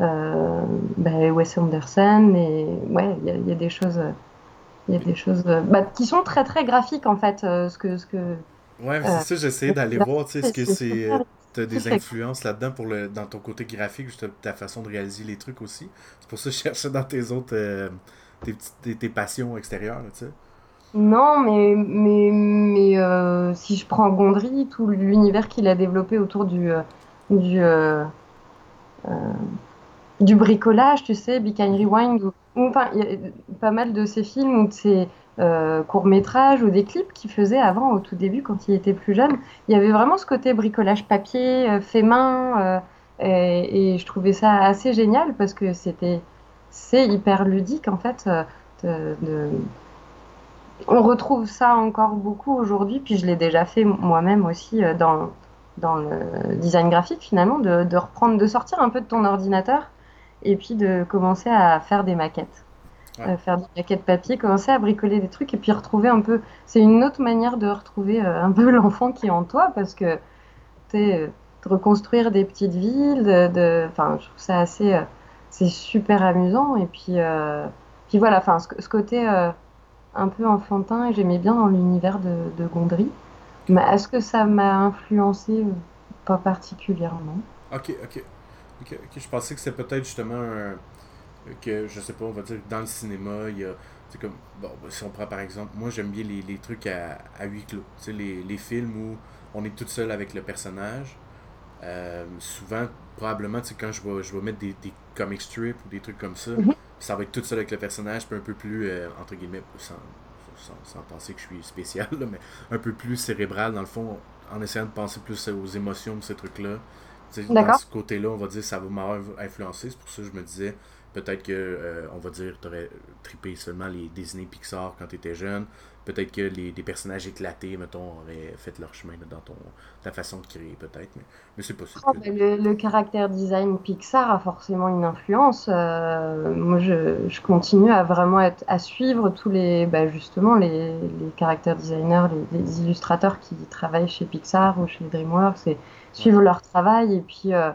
euh, bah, Wes Anderson. Et ouais, il y a, il y a des choses. Il y a des choses euh, bah, qui sont très très graphiques en fait. ce que, ce que, Ouais, c'est ça, j'essayais d'aller voir, tu sais, est-ce que c'est T'as des influences là-dedans pour le, dans ton côté graphique, juste ta façon de réaliser les trucs aussi. C'est pour ça que je cherchais dans tes autres. euh, tes, tes, tes passions extérieures, tu sais. Non, mais, mais, mais euh, si je prends Gondry, tout l'univers qu'il a développé autour du, euh, du, euh, du bricolage, tu sais, Be Kind Rewind, ou, ou, enfin, il y a pas mal de ses films ou de ses euh, courts-métrages ou des clips qu'il faisait avant, au tout début, quand il était plus jeune. Il y avait vraiment ce côté bricolage papier, euh, fait main, euh, et, je trouvais ça assez génial parce que c'était, c'est hyper ludique, en fait, euh, on retrouve ça encore beaucoup aujourd'hui, puis je l'ai déjà fait moi-même aussi dans, dans le design graphique finalement, de reprendre, de sortir un peu de ton ordinateur et puis de commencer à faire des maquettes. Ouais. Euh, faire des maquettes papier, commencer à bricoler des trucs et puis retrouver un peu. C'est une autre manière de retrouver euh, un peu *laughs* l'enfant qui est en toi parce que tu sais, de reconstruire des petites villes, de, de- enfin, je trouve ça assez. euh, c'est super amusant et puis, euh, puis voilà, enfin, ce, ce côté. euh, un peu enfantin j'aimais bien dans l'univers de, de Gondry. Mais est-ce que ça m'a influencé Pas particulièrement? Ok, ok. Ok. Je pensais que c'était peut-être justement un. Que, je sais pas, on va dire que dans le cinéma, il y a. C'est comme. Bon, ben, si on prend par exemple. Moi, j'aime bien les, les trucs à, à huis clos. Tu sais, les, les films où on est tout seul avec le personnage. Euh, souvent, probablement, tu sais, quand je vais, je vais mettre des, des comic strips ou des trucs comme ça, Mhm. ça va être tout seul avec le personnage, puis un peu plus, euh, entre guillemets, sans, sans, sans penser que je suis spécial, là, mais un peu plus cérébral, dans le fond, en essayant de penser plus aux émotions de ces trucs-là. Tu sais, Dans ce côté-là, on va dire ça va m'avoir influencé. C'est pour ça que je me disais, Peut-être que, euh, on va dire, tu aurais trippé seulement les Disney Pixar quand tu étais jeune. Peut-être que les, des personnages éclatés, mettons, auraient fait leur chemin dans ton, ta façon de créer, peut-être. Mais, mais c'est possible. Oh, le, le, caractère design Pixar a forcément une influence. Euh, moi, je, je, continue à vraiment être, à suivre tous les, bah, justement, les, les caractères designers, les, les, illustrateurs qui travaillent chez Pixar ou chez DreamWorks et suivre ouais. leur travail. Et puis, euh,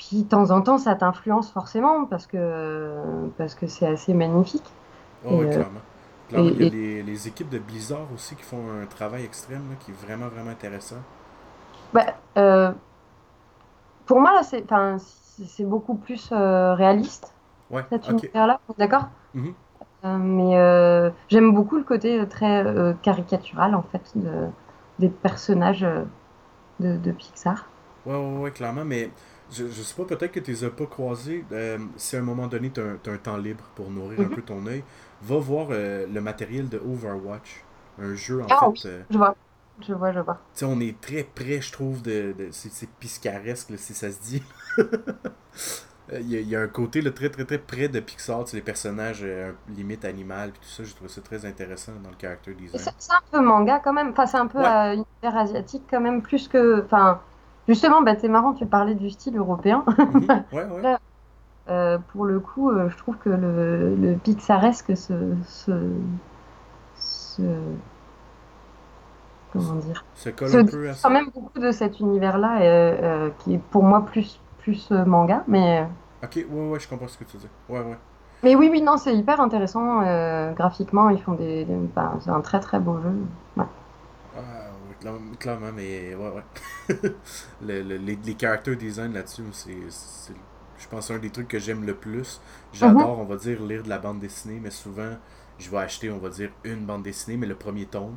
puis, de temps en temps, ça t'influence forcément parce que parce que c'est assez magnifique. Oh, et, clairement. Clairement, et, il y a les, les, équipes de Blizzard aussi qui font un travail extrême là, qui est vraiment, vraiment intéressant. Bah, euh, pour moi, c'est beaucoup plus euh, réaliste, ouais, cet okay. univers-là, d'accord? Mm -hmm. euh, Mais j'aime beaucoup le côté très euh, caricatural, en fait, de, des personnages de, de Pixar. Ouais, ouais, ouais, clairement, mais je, je sais pas, peut-être que tu les as pas croisés. Euh, si à un moment donné, tu as, as, un temps libre pour nourrir mm -hmm. un peu ton œil, va voir euh, le matériel de Overwatch. Un jeu, en ah, fait. Oui, euh, je vois. Je vois, je vois. Tu sais, on est très près, je trouve, de. de c'est piscaresque, là, si ça se dit. *laughs* il, y a, il, y a, un côté là, très, très, très près de Pixar, tu sais, les personnages euh, limite animal, puis tout ça. Je trouve ça très intéressant dans le character design. C'est un peu manga, quand même. Enfin, c'est un peu ouais. univers asiatique, quand même, plus que. Enfin Justement, bah, c'est marrant, tu parlais du style européen. -hmm. ouais, ouais. *laughs* Là, euh, pour le coup, euh, je trouve que le, le pixaresque se, se, se, Comment dire Se colle un peu à quand même beaucoup de cet univers-là, euh, qui est pour moi plus, plus manga. Mais... Ok, ouais, ouais, je comprends ce que tu dis. Ouais, ouais. Mais oui, oui, non, c'est hyper intéressant. graphiquement, ils font des. des c'est un très très beau jeu. Ouais. Clairement, mais ouais, ouais. *laughs* le, le, les, les character design là-dessus, c'est, je pense, un des trucs que j'aime le plus. J'adore, mm -hmm. on va dire, lire de la bande dessinée, mais souvent, je vais acheter, on va dire, une bande dessinée, mais le premier tome.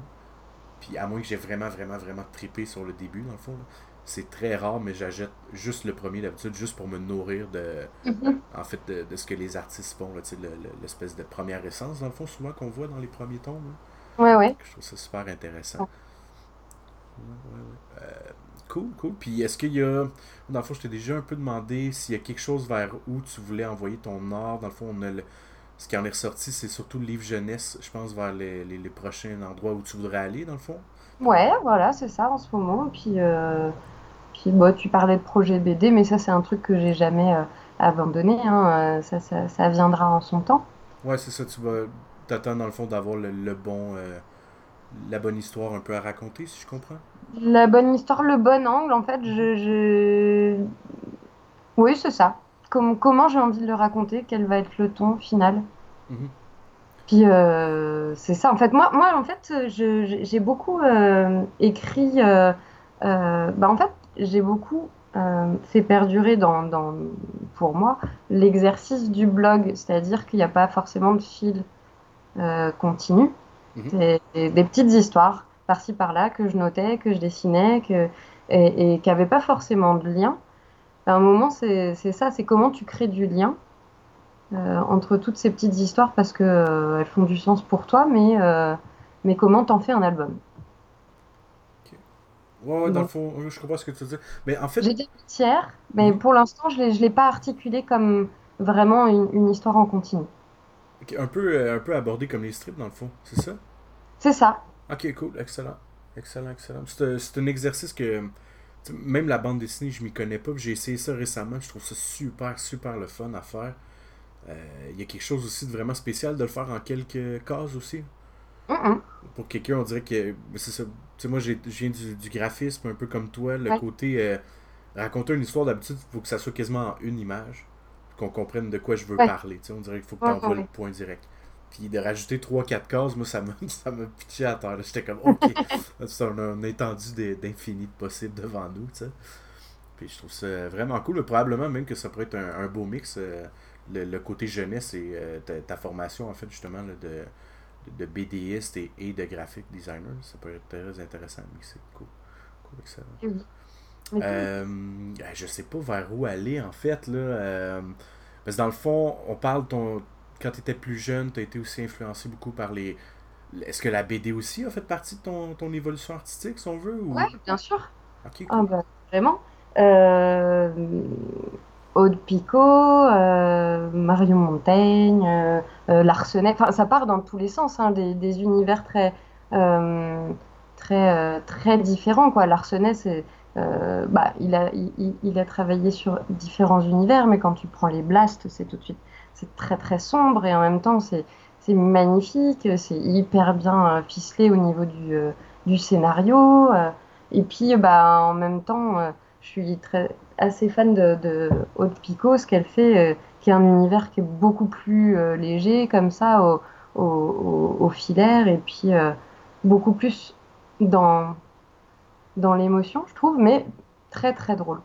Puis à moins que j'ai vraiment, vraiment, vraiment trippé sur le début, dans le fond. C'est très rare, mais j'achète juste le premier d'habitude, juste pour me nourrir de, mm -hmm. en fait, de, de, ce que les artistes font, l'espèce de première essence, dans le fond, souvent qu'on voit dans les premiers tomes. Là. Ouais, ouais. Je trouve ça super intéressant. Ouais. Ouais, ouais. Euh, cool, cool. Puis est-ce qu'il y a. Dans le fond, je t'ai déjà un peu demandé s'il y a quelque chose vers où tu voulais envoyer ton art. Dans le fond, on a le... ce qui en est ressorti, c'est surtout le livre jeunesse, je pense, vers les, les, les, prochains endroits où tu voudrais aller, dans le fond. Ouais, voilà, c'est ça en ce moment. Puis, euh... Puis bon, tu parlais de projet BD, mais ça, c'est un truc que j'ai jamais euh, abandonné. Hein. Ça, ça, ça, viendra en son temps. Ouais, c'est ça. Tu vas t'attends, dans le fond, d'avoir le, le, bon euh, la bonne histoire un peu à raconter, si je comprends La bonne histoire, le bon angle, en fait, je... je... Oui, c'est ça. Comme, comment j'ai envie de le raconter, quel va être le ton final -hmm. Puis euh, c'est ça, en fait. Moi, moi en fait, j'ai beaucoup euh, écrit... Euh, bah, en fait, j'ai beaucoup fait perdurer dans, dans, pour moi l'exercice du blog, c'est-à-dire qu'il n'y a pas forcément de fil continu. Mmh. Des, des, petites histoires par-ci par-là que je notais, que je dessinais, que, et, et qui n'avaient pas forcément de lien. À un moment, c'est ça, c'est comment tu crées du lien euh, entre toutes ces petites histoires parce qu'elles euh, font du sens pour toi, mais, euh, mais comment t'en fais un album? Okay. Ouais, ouais, dans le fond, je comprends ce que tu dire. Mais en fait... J'ai mais mmh. pour l'instant, je ne l'ai pas articulé comme vraiment une, une histoire en continu. Un peu, un peu abordé comme les strips, dans le fond, c'est ça? C'est ça. Ok, cool, excellent. Excellent, excellent. C'est un exercice que même la bande dessinée, je m'y connais pas. J'ai essayé ça récemment. Je trouve ça super, super le fun à faire. Il euh, y a quelque chose aussi de vraiment spécial de le faire en quelques cases aussi. Mm -mm. Pour quelqu'un, on dirait que c'est ça. sais, moi, je viens du, du, graphisme, un peu comme toi. Le ouais. côté euh, raconter une histoire, d'habitude, il faut que ça soit quasiment en une image. Qu'on comprenne de quoi je veux ouais. parler. on dirait qu'il faut que tu envoies le point direct. Puis de rajouter 3-4 cases, moi, ça m'a, *laughs* ça m'a pitché à terre. J'étais comme, OK, *laughs* c'est un, un étendue d'infini de possible devant nous. Puis je trouve ça vraiment cool. Probablement même que ça pourrait être un, un beau mix. Euh, le, le, côté jeunesse et euh, ta, ta, formation, en fait, justement, là, de, de BDiste et, et, de graphic designer. Ça peut être très intéressant à mixer. Cool. Cool, excellent. Euh, je sais pas vers où aller, en fait, là. Euh, parce que dans le fond, on parle ton quand tu étais plus jeune, tu as été aussi influencé beaucoup par les. Est-ce que la BD aussi a fait partie de ton, ton évolution artistique, si on veut ou... Oui, bien sûr. Ok, cool. ah, bah, vraiment. Euh... Aude Picot, Marion Montaigne, Larsenet. Enfin, ça part dans tous les sens, hein, des, des, univers très, très, très différents. Quoi. Larsenet, c'est euh, bah, il, a, il, il, a travaillé sur différents univers, mais quand tu prends les blasts, c'est tout de suite c'est très très sombre et en même temps c'est magnifique, c'est hyper bien euh, ficelé au niveau du, euh, du scénario. et puis bah, en même temps, je suis très, assez fan de, de Haute Picot, ce qu'elle fait, qui est un univers qui est beaucoup plus léger, comme ça, au, au, au, filaire, et puis beaucoup plus dans dans l'émotion, je trouve, mais très très drôle.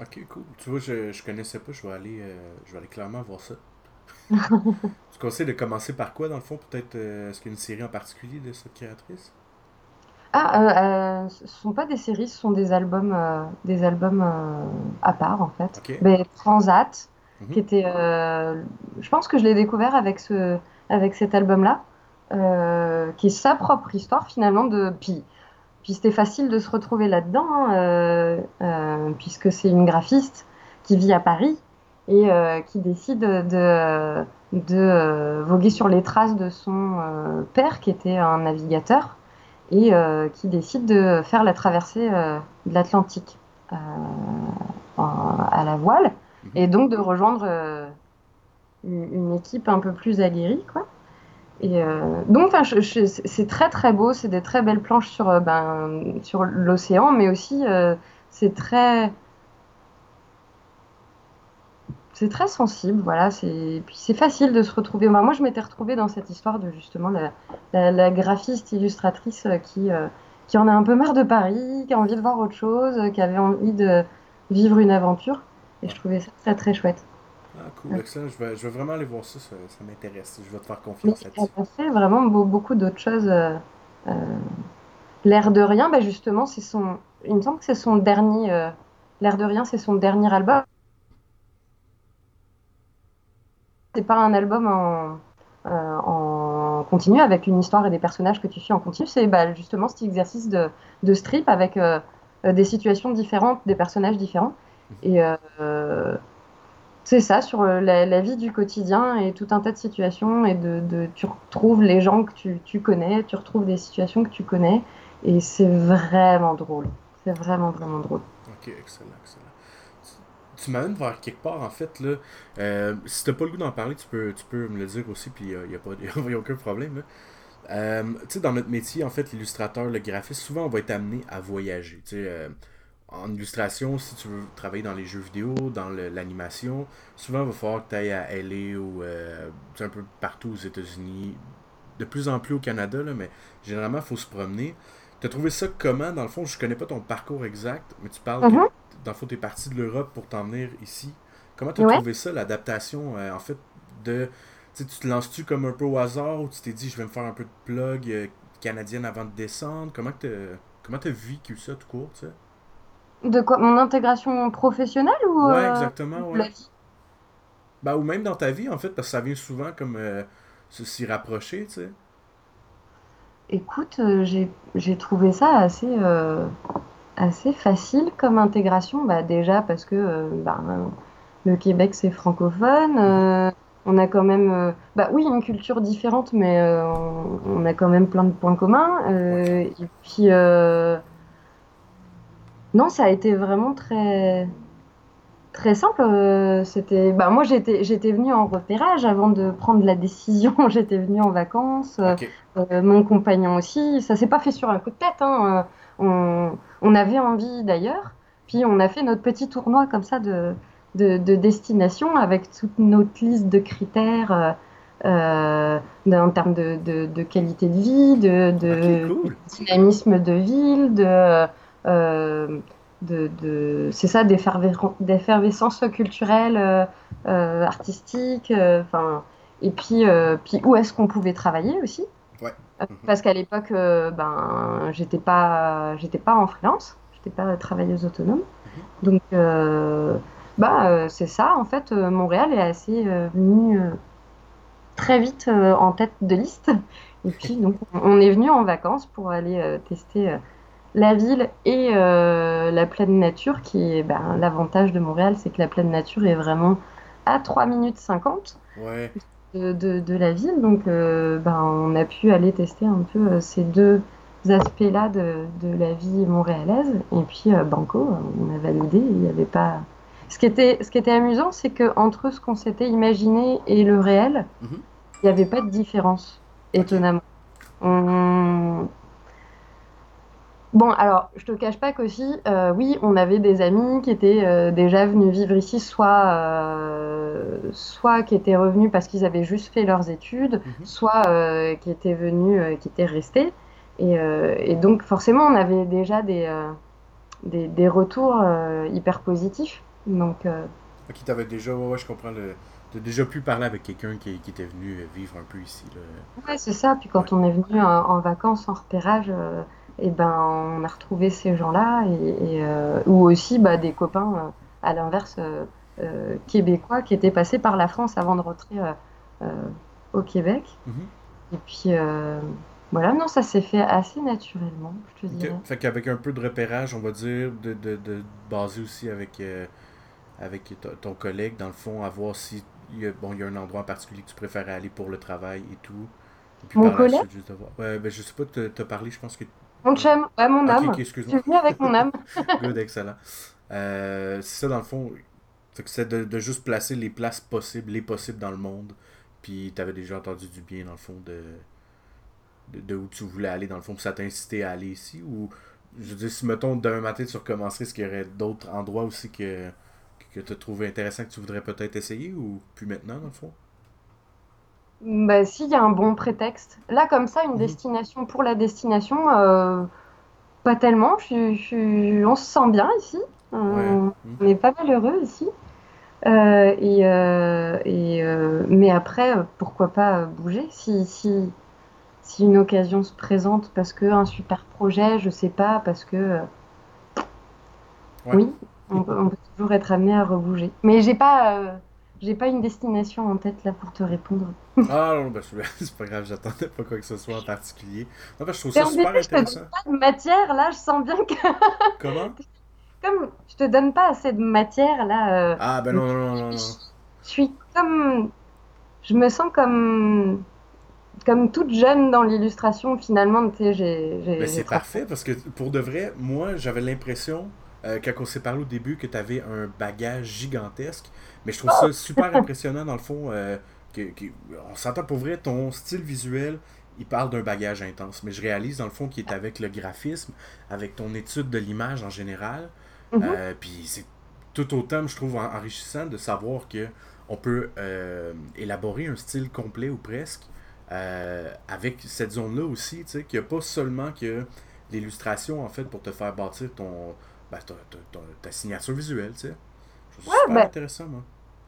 Ok, cool. Tu vois, je, je connaissais pas, je vais aller, euh, je vais aller clairement voir ça. *laughs* tu conseilles de commencer par quoi, dans le fond Peut-être, euh, est-ce qu'il y a une série en particulier de cette créatrice? Ah, euh, ce sont pas des séries, ce sont des albums, des albums à part, en fait. Mais Transat, mhm. qui était. je pense que je l'ai découvert avec, ce, avec cet album-là, qui est sa propre histoire, finalement, de. Puis, puis c'était facile de se retrouver là-dedans, hein, euh, euh, puisque c'est une graphiste qui vit à Paris et euh, qui décide de, de voguer sur les traces de son père, qui était un navigateur, et qui décide de faire la traversée de l'Atlantique à la voile, mhm. et donc de rejoindre une équipe un peu plus aguerrie, quoi. Euh, donc, c'est très très beau, c'est des très belles planches sur, euh, ben, l'océan, mais aussi euh, c'est très c'est très sensible, voilà. C'est facile de se retrouver. Moi, je m'étais retrouvée dans cette histoire de justement la, la, graphiste illustratrice qui qui en a un peu marre de Paris, qui a envie de voir autre chose, qui avait envie de vivre une aventure. Et je trouvais ça très très chouette. Ah, cool, excellent. Je vais, je vais vraiment aller voir ça, ça, m'intéresse. Je vais te faire confiance là-dessus. Elle a fait vraiment beaucoup d'autres choses. Euh, euh, L'air de rien, bah justement, c'est son. Il me semble que c'est son dernier. Euh, L'air de rien, c'est son dernier album. C'est pas un album en, en continu avec une histoire et des personnages que tu suis en continu. C'est bah, justement cet exercice de, de strip avec des situations différentes, des personnages différents. Et c'est ça, sur euh, la, vie du quotidien et tout un tas de situations. Et de, tu retrouves les gens que tu, connais, tu retrouves des situations que tu connais. Et c'est vraiment drôle. C'est vraiment, vraiment drôle. Ok, excellent, excellent. Tu m'amènes vers quelque part, en fait. Là, euh, si t'as pas le goût d'en parler, tu peux, tu peux me le dire aussi, puis il n'y a, a, *laughs* a, aucun problème. Euh, tu sais, dans notre métier, en fait, l'illustrateur, le graphiste, souvent on va être amené à voyager. Tu sais, en illustration, si tu veux travailler dans les jeux vidéo, dans l'animation, souvent il va falloir que tu ailles à LA ou euh, un peu partout aux États-Unis, de plus en plus au Canada, là, mais généralement il faut se promener. Tu as trouvé ça comment? Dans le fond, je connais pas ton parcours exact, mais tu parles que mm-hmm. dans le fond, tu es parti de l'Europe pour t'en venir ici. Comment tu as trouvé ça, l'adaptation euh, en fait de. tu te lances-tu comme un peu au hasard ou tu t'es dit je vais me faire un peu de plug euh, canadienne avant de descendre? Comment tu as vécu ça tout court, tu sais? De quoi Mon intégration professionnelle ou Ouais, euh, exactement, ouais. Bah, ou même dans ta vie, en fait, parce que ça vient souvent comme euh, s'y rapprocher, tu sais. Écoute, euh, j'ai trouvé ça assez, assez facile comme intégration. Bah, déjà parce que bah, le Québec, c'est francophone. on a quand même, bah oui, une culture différente, mais on, a quand même plein de points communs. et puis, non, ça a été vraiment très très simple. Euh, c'était, bah moi j'étais j'étais venue en repérage avant de prendre la décision. *laughs* j'étais venue en vacances. Euh, euh, mon compagnon aussi. Ça s'est pas fait sur un coup de tête. Hein. On, on, avait envie d'ailleurs. Puis on a fait notre petit tournoi comme ça de de, de destination avec toute notre liste de critères. Euh, en termes de, de, de, qualité de vie, de, de dynamisme de ville, de, euh, de, c'est ça, d'effervescence culturelle, euh, euh, artistique, enfin, et puis, puis où est-ce qu'on pouvait travailler aussi? Parce qu'à l'époque, ben, j'étais pas, j'étais pas en freelance, j'étais pas travailleuse autonome. Mhm. Donc, bah, c'est ça, en fait, Montréal est assez venu très vite en tête de liste. Et puis, *laughs* donc, on est venu en vacances pour aller tester la ville et euh, la pleine nature, qui est ben, l'avantage de Montréal, c'est que la pleine nature est vraiment à 3 minutes 50 Ouais. de, de- de la ville. Donc, euh, ben, on a pu aller tester un peu euh, ces deux aspects-là de, de la vie montréalaise. Et puis, Banco, on a validé. Il n'y avait pas. Ce qui était, ce qui était amusant, c'est que entre ce qu'on s'était imaginé et le réel, Mhm. il n'y avait pas de différence, étonnamment. On- Bon, alors, je te cache pas qu'aussi, euh, oui, on avait des amis qui étaient euh, déjà venus vivre ici, soit, euh, soit qui étaient revenus parce qu'ils avaient juste fait leurs études, Mhm. soit qui étaient venus, qui étaient restés. Et, et donc, forcément, on avait déjà des, des, des retours hyper positifs. Donc, euh, Ok, t'avais déjà, ouais, ouais, je comprends. Le... T'as déjà pu parler avec quelqu'un qui, qui était venu vivre un peu ici. Là. Ouais, c'est ça. Puis quand on est venu en, en vacances, en repérage, et ben, on a retrouvé ces gens-là, et, et, euh, ou aussi bah, des copains, euh, à l'inverse, euh, québécois qui étaient passés par la France avant de rentrer au Québec. Mhm. Et puis, voilà, non, ça s'est fait assez naturellement, je te dirais. Fait qu'avec un peu de repérage, on va dire, de, de, de baser aussi avec, avec to- ton collègue, dans le fond, à voir si il y a, bon, il y a un endroit en particulier que tu préférais aller pour le travail et tout. Et puis Mon collègue? suite, juste de voir. Ouais, ben, je sais pas, t'as t'as parlé, je pense que. Mon chum, ouais, mon âme. ok, Je excuse-moi. suis avec mon âme. *laughs* Good, excellent. Euh, c'est ça, dans le fond. C'est de, de juste placer les places possibles, les possibles dans le monde. Puis t'avais déjà entendu du bien, dans le fond, de, de, de où tu voulais aller, dans le fond. Puis ça t'a incité à aller ici. Ou, je veux dire, si, mettons, demain matin, tu recommencerais, est-ce qu'il y aurait d'autres endroits aussi que, que tu as trouvé intéressant que tu voudrais peut-être essayer Ou plus maintenant, dans le fond? Bah, s'il y a un bon prétexte. Là, comme ça, une Mhm. destination pour la destination, euh, pas tellement. Je, je on se sent bien ici. Ouais. On, Mhm. on est pas mal heureux ici. Euh, et, euh, et, euh, mais après, euh, pourquoi pas euh, bouger si, si, si une occasion se présente parce que un super projet, je sais pas, parce que euh, Ouais. oui, on, peut on peut toujours être amené à rebouger. Mais j'ai pas, euh, j'ai pas une destination en tête là pour te répondre. Ah non, ben, *laughs* c'est pas grave, j'attendais pas quoi que ce soit en particulier. En fait, je trouve ça super début, je te donne intéressant. pas de matière là, je sens bien que *laughs* Comment? Comme je te donne pas assez de matière là, euh, Ah, ben non, non, non, non. non. je suis comme, je me sens comme comme toute jeune dans l'illustration finalement. Tu sais, j'ai, j'ai, Ben, c'est parfait parce que pour de vrai, moi j'avais l'impression, euh, quand on s'est parlé au début, que tu avais un bagage gigantesque. Mais je trouve ça super impressionnant dans le fond. euh, que, que- on s'entend pour vrai, ton style visuel, il parle d'un bagage intense. Mais je réalise dans le fond qu'il est avec le graphisme, avec ton étude de l'image en général. Mhm. Euh, Puis c'est tout autant, je trouve, en- enrichissant de savoir que on peut euh, élaborer un style complet ou presque euh, avec cette zone-là aussi, tu sais, qu'il n'y a pas seulement que l'illustration, en fait, pour te faire bâtir ton, ben, ta, ta- ta- ta signature visuelle, tu sais. Trouve super ben- intéressant, moi.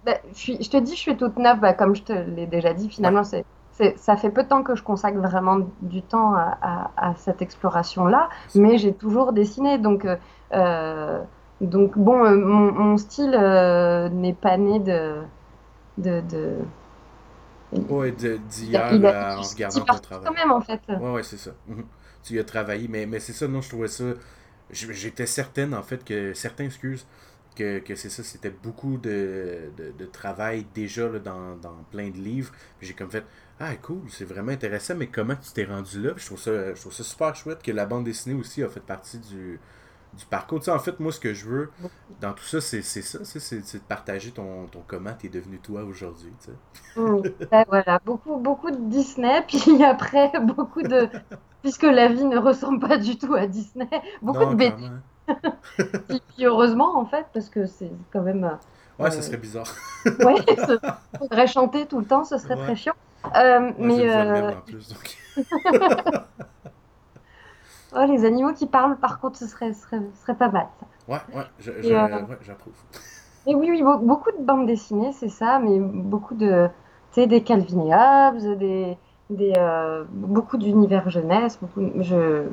Ben, je suis, je te dis, je suis toute neuve, bah, comme je te l'ai déjà dit. Finalement, c'est, c'est, ça fait peu de temps que je consacre vraiment du temps à, à- à cette exploration-là, mais j'ai toujours dessiné. Donc, euh, euh, donc bon, euh, mon, mon style euh, n'est pas né de, de, de... Ouais, a- d'hier en regardant ton travail. quand même, en fait. Ouais, ouais, c'est ça. Mhm. Tu y as travaillé, mais, mais c'est ça, non, je trouvais ça. J'étais certaine, en fait, que. Certains excuses, que, que c'est ça, c'était beaucoup de, de, de travail déjà là, dans, dans plein de livres. Puis J'ai comme fait. Ah, cool, c'est vraiment intéressant, mais comment tu t'es rendu là? Puis je trouve, ça, je trouve ça super chouette que la bande dessinée aussi a fait partie du, du parcours. Tu sais, en fait, moi, ce que je veux dans tout ça, c'est c'est ça, c'est de partager ton, ton comment t'es devenu toi aujourd'hui. tu sais. Mm. Ben, voilà, beaucoup, beaucoup de Disney, puis *laughs* après, beaucoup de... Puisque la vie ne ressemble pas du tout à Disney, beaucoup Non, de BD. clairement. *laughs* Puis, puis heureusement, en fait, parce que c'est quand même... euh, Ouais, ça Euh, serait bizarre. *laughs* Ouais, il faudrait chanter tout le temps, ce serait Ouais. très chiant. Euh, mais euh, merde en plus, donc. *laughs* oh, les animaux qui parlent, par contre, ce serait, ce serait, ce serait pas mal. ça. Ouais, ouais, Et, euh, j'approuve. Et oui, oui, be- beaucoup de bandes dessinées, c'est ça, mais beaucoup de, tu sais, des Calvin et Hobbes, des, des, beaucoup d'univers jeunesse. Beaucoup, je...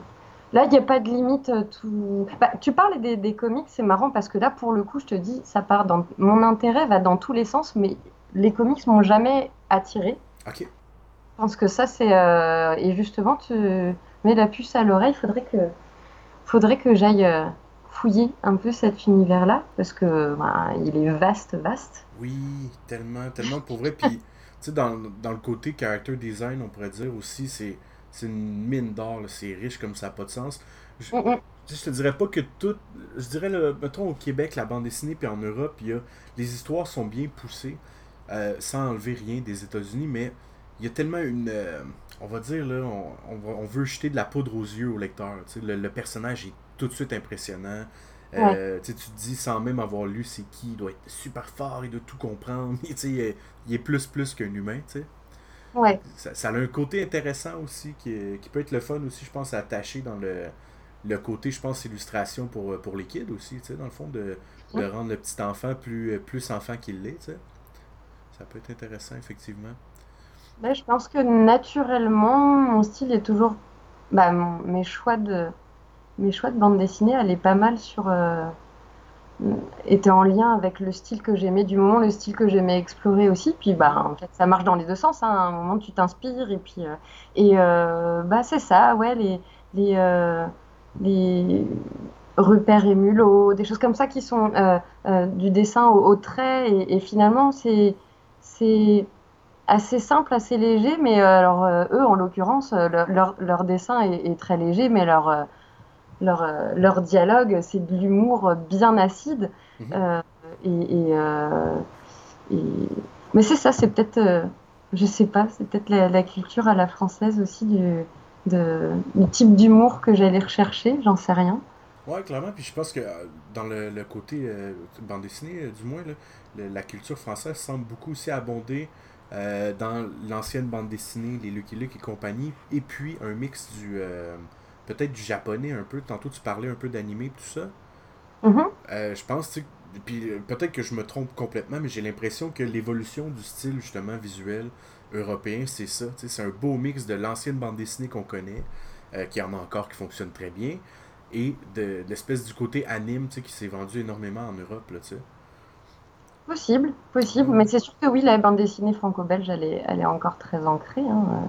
Là, il n'y a pas de limite. euh, Tout... Bah, tu parles des, des comics, c'est marrant parce que là, pour le coup, je te dis, ça part dans... Mon intérêt va dans tous les sens, mais les comics m'ont jamais attiré. Ok. Je pense que ça, c'est. euh, Et justement, tu mets la puce à l'oreille, il faudrait que. faudrait que j'aille euh, fouiller un peu cet univers-là, parce que ben, il est vaste, vaste. Oui, tellement, tellement pour vrai. Puis, *laughs* tu sais, dans, dans, le côté character design, on pourrait dire aussi, c'est une mine d'or, c'est riche comme ça n'a pas de sens. Je, mm, mm. je, te dirais pas que tout. Je dirais, le, mettons, au Québec, la bande dessinée, puis en Europe, y a, les histoires sont bien poussées, euh, sans enlever rien des États-Unis, mais il y a tellement une. Euh, on va dire, là, on, on, veut jeter de la poudre aux yeux au lecteur. Le, le, personnage est tout de suite impressionnant. Euh, tu te dis, sans même avoir lu c'est qui, il doit être super fort, il doit tout comprendre. *laughs* il, est, il est plus plus qu'un humain. sais Ouais. Ça, ça, a un côté intéressant aussi qui, qui, peut être le fun aussi, je pense, à attacher dans le, le côté, je pense, illustration pour, pour les kids aussi, tu sais, dans le fond, de, de rendre le petit enfant plus, plus enfant qu'il l'est. tu sais Ça peut être intéressant, effectivement. Ben, je pense que naturellement, mon style est toujours. Bah, mes choix de mes choix de bande dessinée allaient pas mal sur. Euh, étaient en lien avec le style que j'aimais du moment, le style que j'aimais explorer aussi. Puis bah, en fait, ça marche dans les deux sens. Hein. Un moment, tu t'inspires et puis. Euh, et euh, bah, c'est ça, ouais, les. les, les repères et mulots, des choses comme ça qui sont du dessin au, trait. Et, finalement, c'est. c'est assez simple, assez léger, mais euh, alors euh, eux, en l'occurrence, euh, leur, leur, dessin est, très léger, mais leur, leur, leur dialogue, c'est de l'humour bien acide. Mhm. et, et, Mais c'est ça, c'est peut-être, je sais pas, c'est peut-être la, culture à la française aussi du, de, du type d'humour que j'allais rechercher, j'en sais rien. Ouais, clairement. Puis je pense que dans le, le côté bande dessinée, du moins, la culture française semble beaucoup aussi abonder euh, dans l'ancienne bande dessinée, les Lucky Luke et compagnie, et puis un mix du euh, peut-être du japonais un peu. Tantôt tu parlais un peu d'animé tout ça. Mm-hmm. Euh, je pense, puis peut-être que je me trompe complètement, mais j'ai l'impression que l'évolution du style justement visuel européen, c'est ça. C'est un beau mix de l'ancienne bande dessinée qu'on connaît, qui en a encore qui fonctionne très bien, et de, l'espèce du côté anime qui s'est vendu énormément en Europe. Là, sais Possible, possible, mais c'est sûr que oui, la bande dessinée franco-belge, elle est, elle est encore très ancrée. Hein.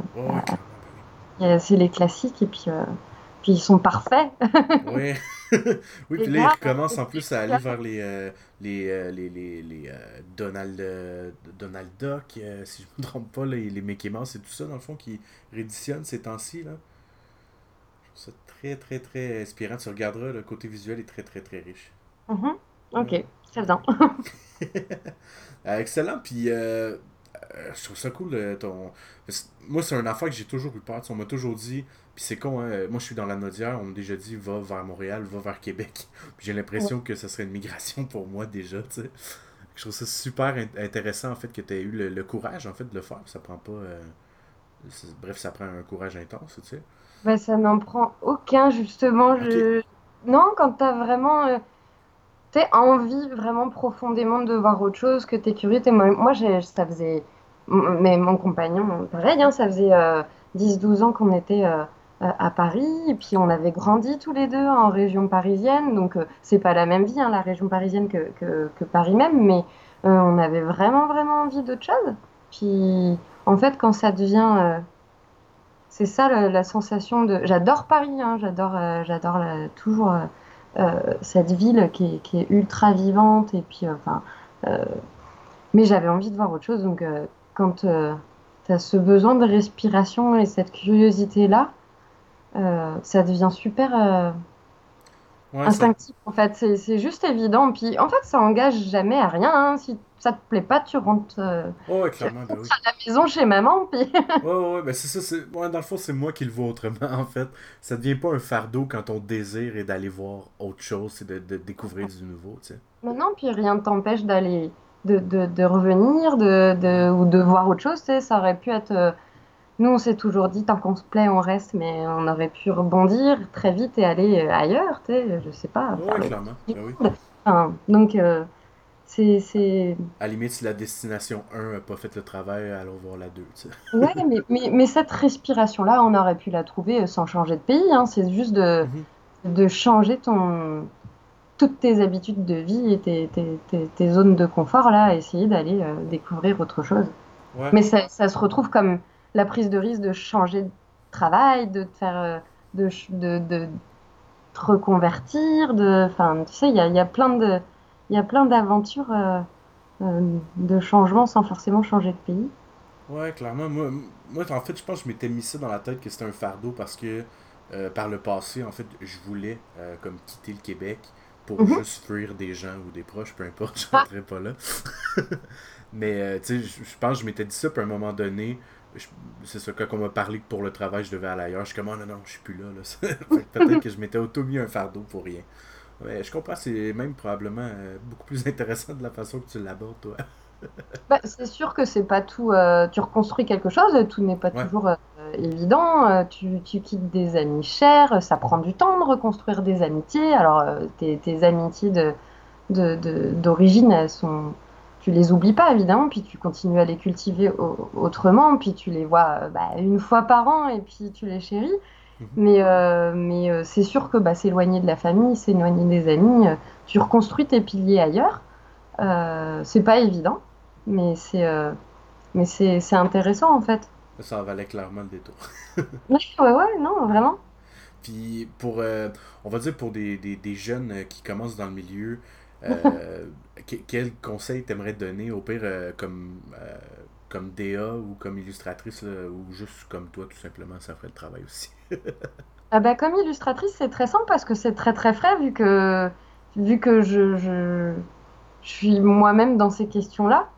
Euh, c'est les classiques et puis, euh, puis ils sont parfaits. *laughs* oui, *laughs* oui puis là, ils recommencent en plus à aller vers les, euh, les, les, les, les Donald, Donald Duck, si je ne me trompe pas, les, les Mickey Mouse et tout ça, dans le fond, qui rééditionnent ces temps-ci. Là. Je trouve ça très, très, très inspirant. Tu regarderas, le côté visuel est très, très, très riche. Mm-hmm. Ok, c'est. *laughs* Euh, excellent. Puis, euh, euh, je trouve ça cool. ton... Moi, c'est un affaire que j'ai toujours eu peur. on m'a toujours dit, puis c'est con, hein, moi je suis dans la Nodière, on m'a déjà dit va vers Montréal, va vers Québec. *laughs* j'ai l'impression que ce serait une migration pour moi déjà. Je trouve ça super intéressant en fait que tu aies eu le, courage en fait de le faire. Ça prend pas. Bref, ça prend un courage intense, tu sais. Ben, ça n'en prend aucun, justement. Je... Non, quand tu as vraiment tu envie vraiment profondément de voir autre chose, que tu es curieux. moi, moi ça faisait. Mais mon compagnon, pareil, hein, ça faisait 10-12 euh, ans qu'on était euh, à Paris, et puis on avait grandi tous les deux en région parisienne, donc euh, c'est pas la même vie, hein, la région parisienne que, que, Paris même, mais on avait vraiment, vraiment envie d'autre chose. Puis en fait, quand ça devient. c'est ça la, sensation de. J'adore Paris, hein, j'adore j'adore toujours euh, cette ville qui est, ultra vivante et puis euh, euh, mais j'avais envie de voir autre chose donc quand tu as ce besoin de respiration et cette curiosité là ça devient super instinctif en fait. C'est juste évident. Puis en fait ça engage jamais à rien hein. si ça te plaît pas tu rentres, oh, clairement, ben à la maison chez maman puis *laughs* ouais ouais ben c'est ça dans le fond c'est moi qui le vois autrement *laughs* en fait. Ça devient pas un fardeau quand ton désir est d'aller voir autre chose et de, de découvrir du nouveau tu sais. Non non puis rien ne t'empêche d'aller de, de, de, revenir de, de, ou de voir autre chose ça aurait pu être nous, on s'est toujours dit, tant qu'on se plaît, on reste, mais on aurait pu rebondir très vite et aller euh, ailleurs, tu sais, je sais pas. Oui, clairement. Ben donc, euh, c'est. À la limite, si la destination 1 n'a pas fait le travail, allons voir la 2, tu sais. Ouais, mais, *laughs* mais, mais, cette respiration-là, on aurait pu la trouver euh, sans changer de pays. Hein. C'est juste de, mhm. de changer ton toutes tes habitudes de vie et tes, tes, tes, zones de confort, là, essayer d'aller découvrir autre chose. Ouais. Mais ça, ça, se retrouve comme la prise de risque de changer de travail, de faire, euh, de, de, te reconvertir, de, enfin, tu sais, il y a, y a plein de, il y a plein d'aventures, euh, euh, de changements sans forcément changer de pays. Ouais, clairement. Moi, moi, en fait, je pense que je m'étais mis ça dans la tête que c'était un fardeau parce que euh, par le passé, en fait, je voulais comme quitter le Québec pour mhm. juste fuir des gens ou des proches, peu importe, *laughs* je ne rentrerai pas là. *laughs* Mais, tu sais, je pense que je m'étais dit ça, puis à un moment donné, c'est ça, quand on m'a parlé que pour le travail, je devais aller ailleurs, je suis comme, oh, non, non, je suis plus là. là. *laughs* Peut-être que je m'étais auto-mis un fardeau pour rien. Ouais, je comprends, c'est même probablement euh, beaucoup plus *laughs* intéressant de la façon que tu l'abordes, toi. *laughs* bah, c'est sûr que c'est pas tout. Euh, tu reconstruis quelque chose, tout n'est pas toujours euh, évident. Tu, tu, quittes des amis chers, ça prend du temps de reconstruire des amitiés. Alors, tes, tes, amitiés d'origine, de, de, elles sont tu les oublies pas évidemment, puis tu continues à les cultiver autrement, puis tu les vois bah, une fois par an et puis tu les chéris. Mhm. Mais, euh, mais euh, c'est sûr que bah, s'éloigner de la famille, s'éloigner des amis, euh, tu reconstruis tes piliers ailleurs. c'est pas évident, mais c'est mais c'est intéressant en fait. Ça en valait clairement le détour. *laughs* ouais, ouais, non, vraiment. Puis pour, on va dire pour des, des, des jeunes qui commencent dans le milieu, euh, *laughs* quel conseil t'aimerais donner, au pire, euh, comme, euh, comme DA ou comme illustratrice, ou juste comme toi, tout simplement, ça ferait le travail aussi? *laughs* ah bah, comme illustratrice, c'est très simple parce que c'est très très frais, vu que, vu que je, suis moi-même dans ces questions-là.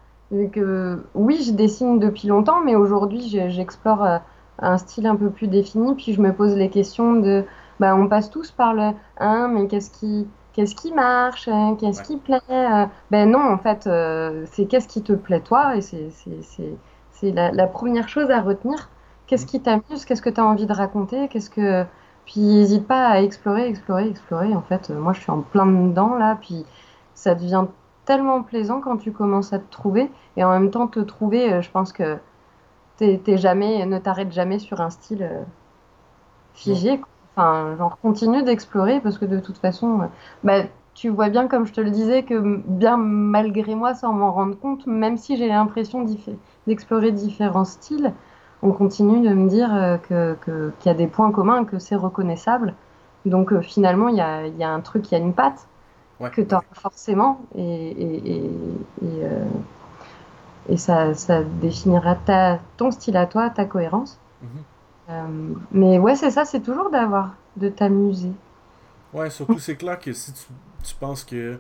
Que, oui, je dessine depuis longtemps, mais aujourd'hui, j'explore un style un peu plus défini, puis je me pose les questions de, bah, on passe tous par le, hein, mais qu'est-ce qui qu'est-ce qui marche, hein, qu'est-ce qui plaît. Euh. Ben non, en fait, euh, c'est qu'est-ce qui te plaît toi, et c'est la, la, première chose à retenir. Qu'est-ce mm. qui t'amuse, qu'est-ce que tu as envie de raconter, qu'est-ce que... Puis n'hésite pas à explorer, explorer, explorer. En fait, euh, moi, je suis en plein dedans, là, puis ça devient tellement plaisant quand tu commences à te trouver, et en même temps, te trouver, je pense que t'es jamais, ne t'arrête jamais sur un style figé. Enfin, genre, continue d'explorer parce que de toute façon, euh, bah, tu vois bien, comme je te le disais, que bien malgré moi, sans m'en rendre compte, même si j'ai l'impression d'explorer différents styles, on continue de me dire euh, qu'il y a des points communs, que c'est reconnaissable. Donc euh, finalement, il y a, y a, un truc, il y a une patte que tu as forcément et, et, et, et ça, ça, définira ta, ton style à toi, ta cohérence. Mm-hmm. Euh, mais ouais, c'est ça, c'est toujours d'avoir, de t'amuser. Ouais, surtout c'est clair que si tu, tu penses que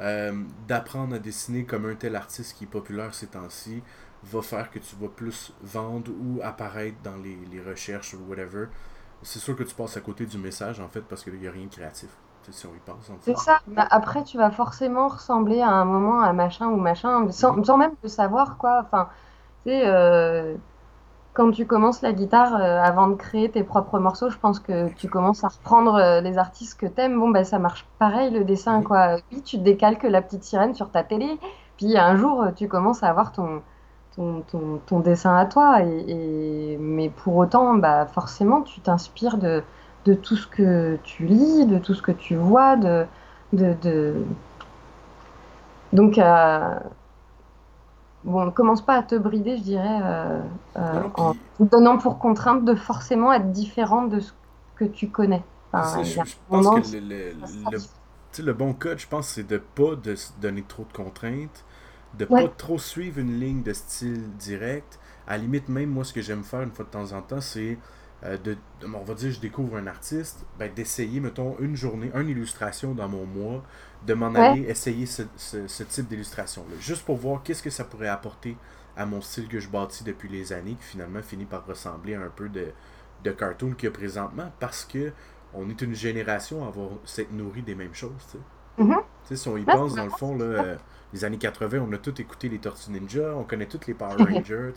euh, d'apprendre à dessiner comme un tel artiste qui est populaire ces temps-ci va faire que tu vas plus vendre ou apparaître dans les, les recherches ou whatever, c'est sûr que tu passes à côté du message en fait parce qu'il n'y a rien de créatif. Si on y pense. C'est ça. Bah, après, tu vas forcément ressembler à un moment à machin ou machin, sans, sans même le savoir quoi. Enfin, tu sais, euh, quand tu commences la guitare, euh, avant de créer tes propres morceaux, je pense que tu commences à reprendre euh, les artistes que t'aimes. Bon, ben ça marche pareil le dessin, quoi. Oui, tu décalques la petite sirène sur ta télé, puis un jour, euh, tu commences à avoir ton, ton, ton, dessin à toi. Et, Mais pour autant, bah, forcément, tu t'inspires de, de tout ce que tu lis, de tout ce que tu vois, de. de, de... Donc, bon, commence pas à te brider, je dirais, euh, euh, en te donnant pour contrainte de forcément être différent de ce que tu connais. je, pense que le, bon code, je pense, c'est de pas de se donner trop de contraintes, de pas trop suivre une ligne de style direct. À la limite, même moi, ce que j'aime faire une fois de temps en temps, c'est de, on va dire, je découvre un artiste, ben, d'essayer, mettons, une journée, une illustration dans mon mois, de m'en aller essayer ce, ce, type d'illustration-là, juste pour voir qu'est-ce que ça pourrait apporter à mon style que je bâtis depuis les années, qui finalement finit par ressembler à un peu de, de cartoon qu'il y a présentement, parce que on est une génération à avoir s'être nourri des mêmes choses. Tu sais. Mm-hmm. Si on y pense, dans le fond, là, euh, les années 80, on a tous écouté les Tortues Ninja, on connaît tous les Power Rangers,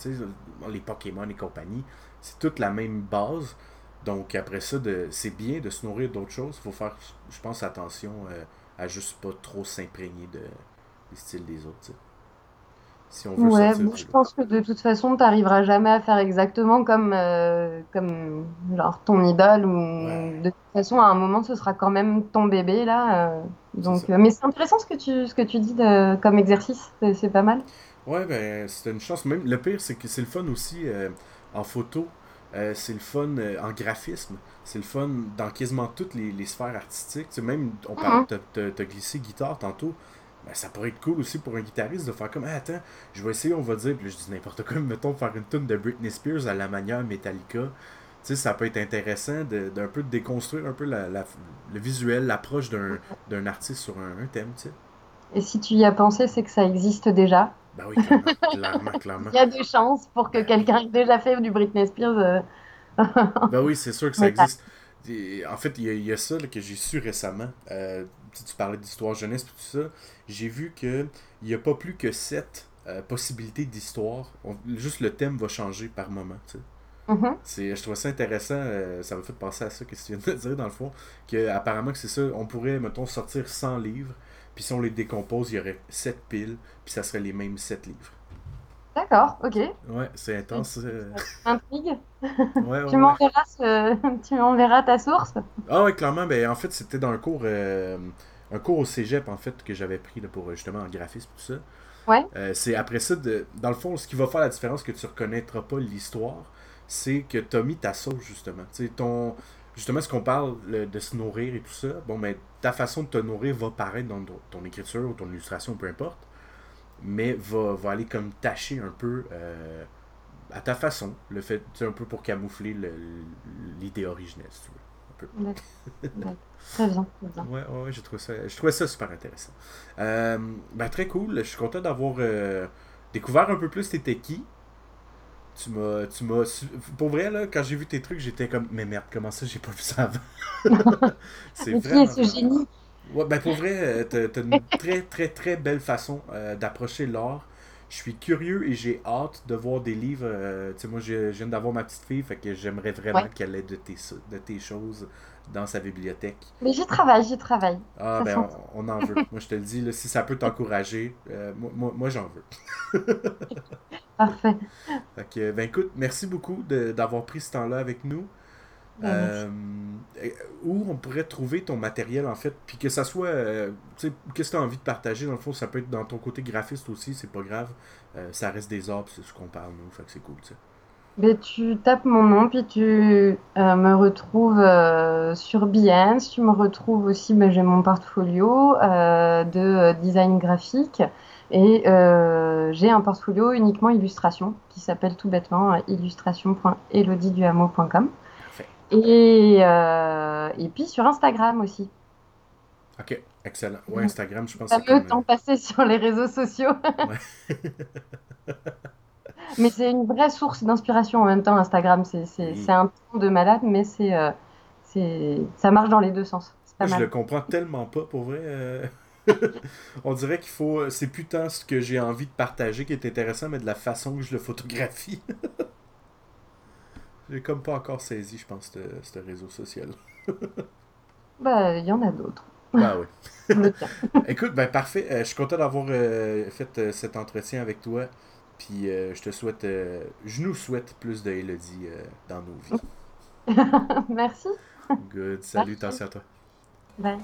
les Pokémon et compagnie. C'est toute la même base. Donc après ça, c'est bien de se nourrir d'autres choses. Il faut faire, je pense, attention euh, à juste pas trop s'imprégner de, des styles des autres. Si on veut ouais, je pense que de toute façon, tu n'arriveras jamais à faire exactement comme, euh, comme genre, ton idole. Ou de toute façon, à un moment, ce sera quand même ton bébé. là. Euh, donc, mais c'est intéressant ce que tu, ce que tu dis de, comme exercice. C'est pas mal. Ouais, ben, c'est une chance. Même, le pire, c'est que c'est le fun aussi en photo Euh, c'est le fun euh, en graphisme. C'est le fun dans quasiment toutes les, les sphères artistiques. Tu sais, même, on parle, Mhm. t'as- glissé guitare tantôt. Ben, ça pourrait être cool aussi pour un guitariste de faire comme Ah, attends, je vais essayer, on va dire, puis je dis n'importe quoi, *laughs* mettons, faire une tune de Britney Spears à la manière Metallica. Tu sais, ça peut être intéressant de- d'un peu de déconstruire un peu la, la- le visuel, l'approche d'un d'un artiste sur un, un thème, tu sais. Et si tu y as pensé, c'est que ça existe déjà. Ben oui, clairement, *laughs* clairement, clairement. Il y a des chances pour que quelqu'un ait déjà fait du Britney Spears. euh, *laughs* Ben oui, c'est sûr que ça existe. En fait, il y, a- il y a ça là, que j'ai su récemment. Euh, tu, parlais d'histoire jeunesse et tout ça. J'ai vu que il n'y a pas plus que sept euh, possibilités d'histoire. Juste le thème va changer par moment. tu sais. mhm. C'est, je trouvais ça intéressant. euh, ça m'a fait penser à ça que tu viens de dire dans le fond. Que apparemment que c'est ça. On pourrait, mettons, sortir 100 livres. Puis si on les décompose, il y aurait 7 piles. Puis ça serait les mêmes 7 livres. D'accord, ok. Ouais, c'est intense. euh, Intrigue. ouais, ouais, Tu m'enverras ce... *laughs* ta source. Ah ouais, clairement, ben en fait, c'était dans un cours euh, un cours au Cégep en fait que j'avais pris là, pour euh, justement en graphisme tout ça. Ouais. Euh, c'est après ça de dans le fond ce qui va faire la différence que tu reconnaîtras pas l'histoire, c'est que tu as mis ta sauce justement. Tu sais ton justement ce qu'on parle le- de se nourrir et tout ça. Bon ben ta façon de te nourrir va paraître dans ton- écriture ou ton illustration peu importe, mais va, va aller comme tâcher un peu euh, à ta façon le fait un peu pour camoufler le- l'idée originelle si tu veux. *laughs* Très bien, très bien. Ouais, ouais, ouais, j'ai trouvé ça, je trouvais ça super intéressant. Euh, ben, très cool. Je suis content d'avoir euh, découvert un peu plus t'étais qui. Tu m'as, tu m'as, pour vrai là, quand j'ai vu tes trucs, j'étais comme, mais merde, comment ça, j'ai pas vu ça avant? *laughs* C'est est ce génie? Ouais, ben pour vrai, euh, t'as, t'as une très très très belle façon euh, d'approcher l'art. Je suis curieux et j'ai hâte de voir des livres. euh, tu sais, moi, je, je viens d'avoir ma petite fille, fait que j'aimerais vraiment Ouais. qu'elle ait de tes, de tes choses dans sa bibliothèque. Mais j'y travaille, j'y travaille. Ah, Ça ben, sent- on, on en veut. moi, je te le dis, là, si ça peut t'encourager, euh, moi, moi, moi, j'en veux. *laughs* Parfait. Ben, écoute, merci beaucoup d'avoir pris ce temps-là avec nous. Ben. Euh, où on pourrait trouver ton matériel, en fait, puis que ça soit, euh, tu sais, qu'est-ce que tu as envie de partager, dans le fond, ça peut être dans ton côté graphiste aussi, c'est pas grave. Euh, ça reste des arts, puis c'est ce qu'on parle, nous, fait que c'est cool, tu sais. Ben, tu tapes mon nom, puis tu me retrouves sur Behance. Tu me retrouves aussi, ben, j'ai mon portfolio de design graphique. Et euh, j'ai un portfolio uniquement illustration qui s'appelle tout bêtement euh, illustration.elodieduhameau.com. Parfait. Et, euh, et puis sur Instagram aussi. Ok, excellent. Ouais, Instagram, je pense Ça que comme, temps passé sur les réseaux sociaux. *laughs* Ouais. Mais c'est une vraie source d'inspiration en même temps, Instagram. C'est c'est un ton de malade, mais c'est euh, ça marche dans les deux sens. Pas Je mal. le comprends tellement pas, pour vrai. euh. *laughs* On dirait qu'il faut. C'est plus tant ce que j'ai envie de partager qui est intéressant, mais de la façon que je le photographie. *laughs* j'ai comme pas encore saisi, je pense, ce ce réseau social. *laughs* Bah, il y en a d'autres. Ah oui. Écoute, ben parfait. Euh, je suis content d'avoir euh, fait euh, cet entretien avec toi. Puis je te souhaite. je nous souhaite plus de Elodie dans nos vies. Merci. Good. Salut, attention à toi. Bye.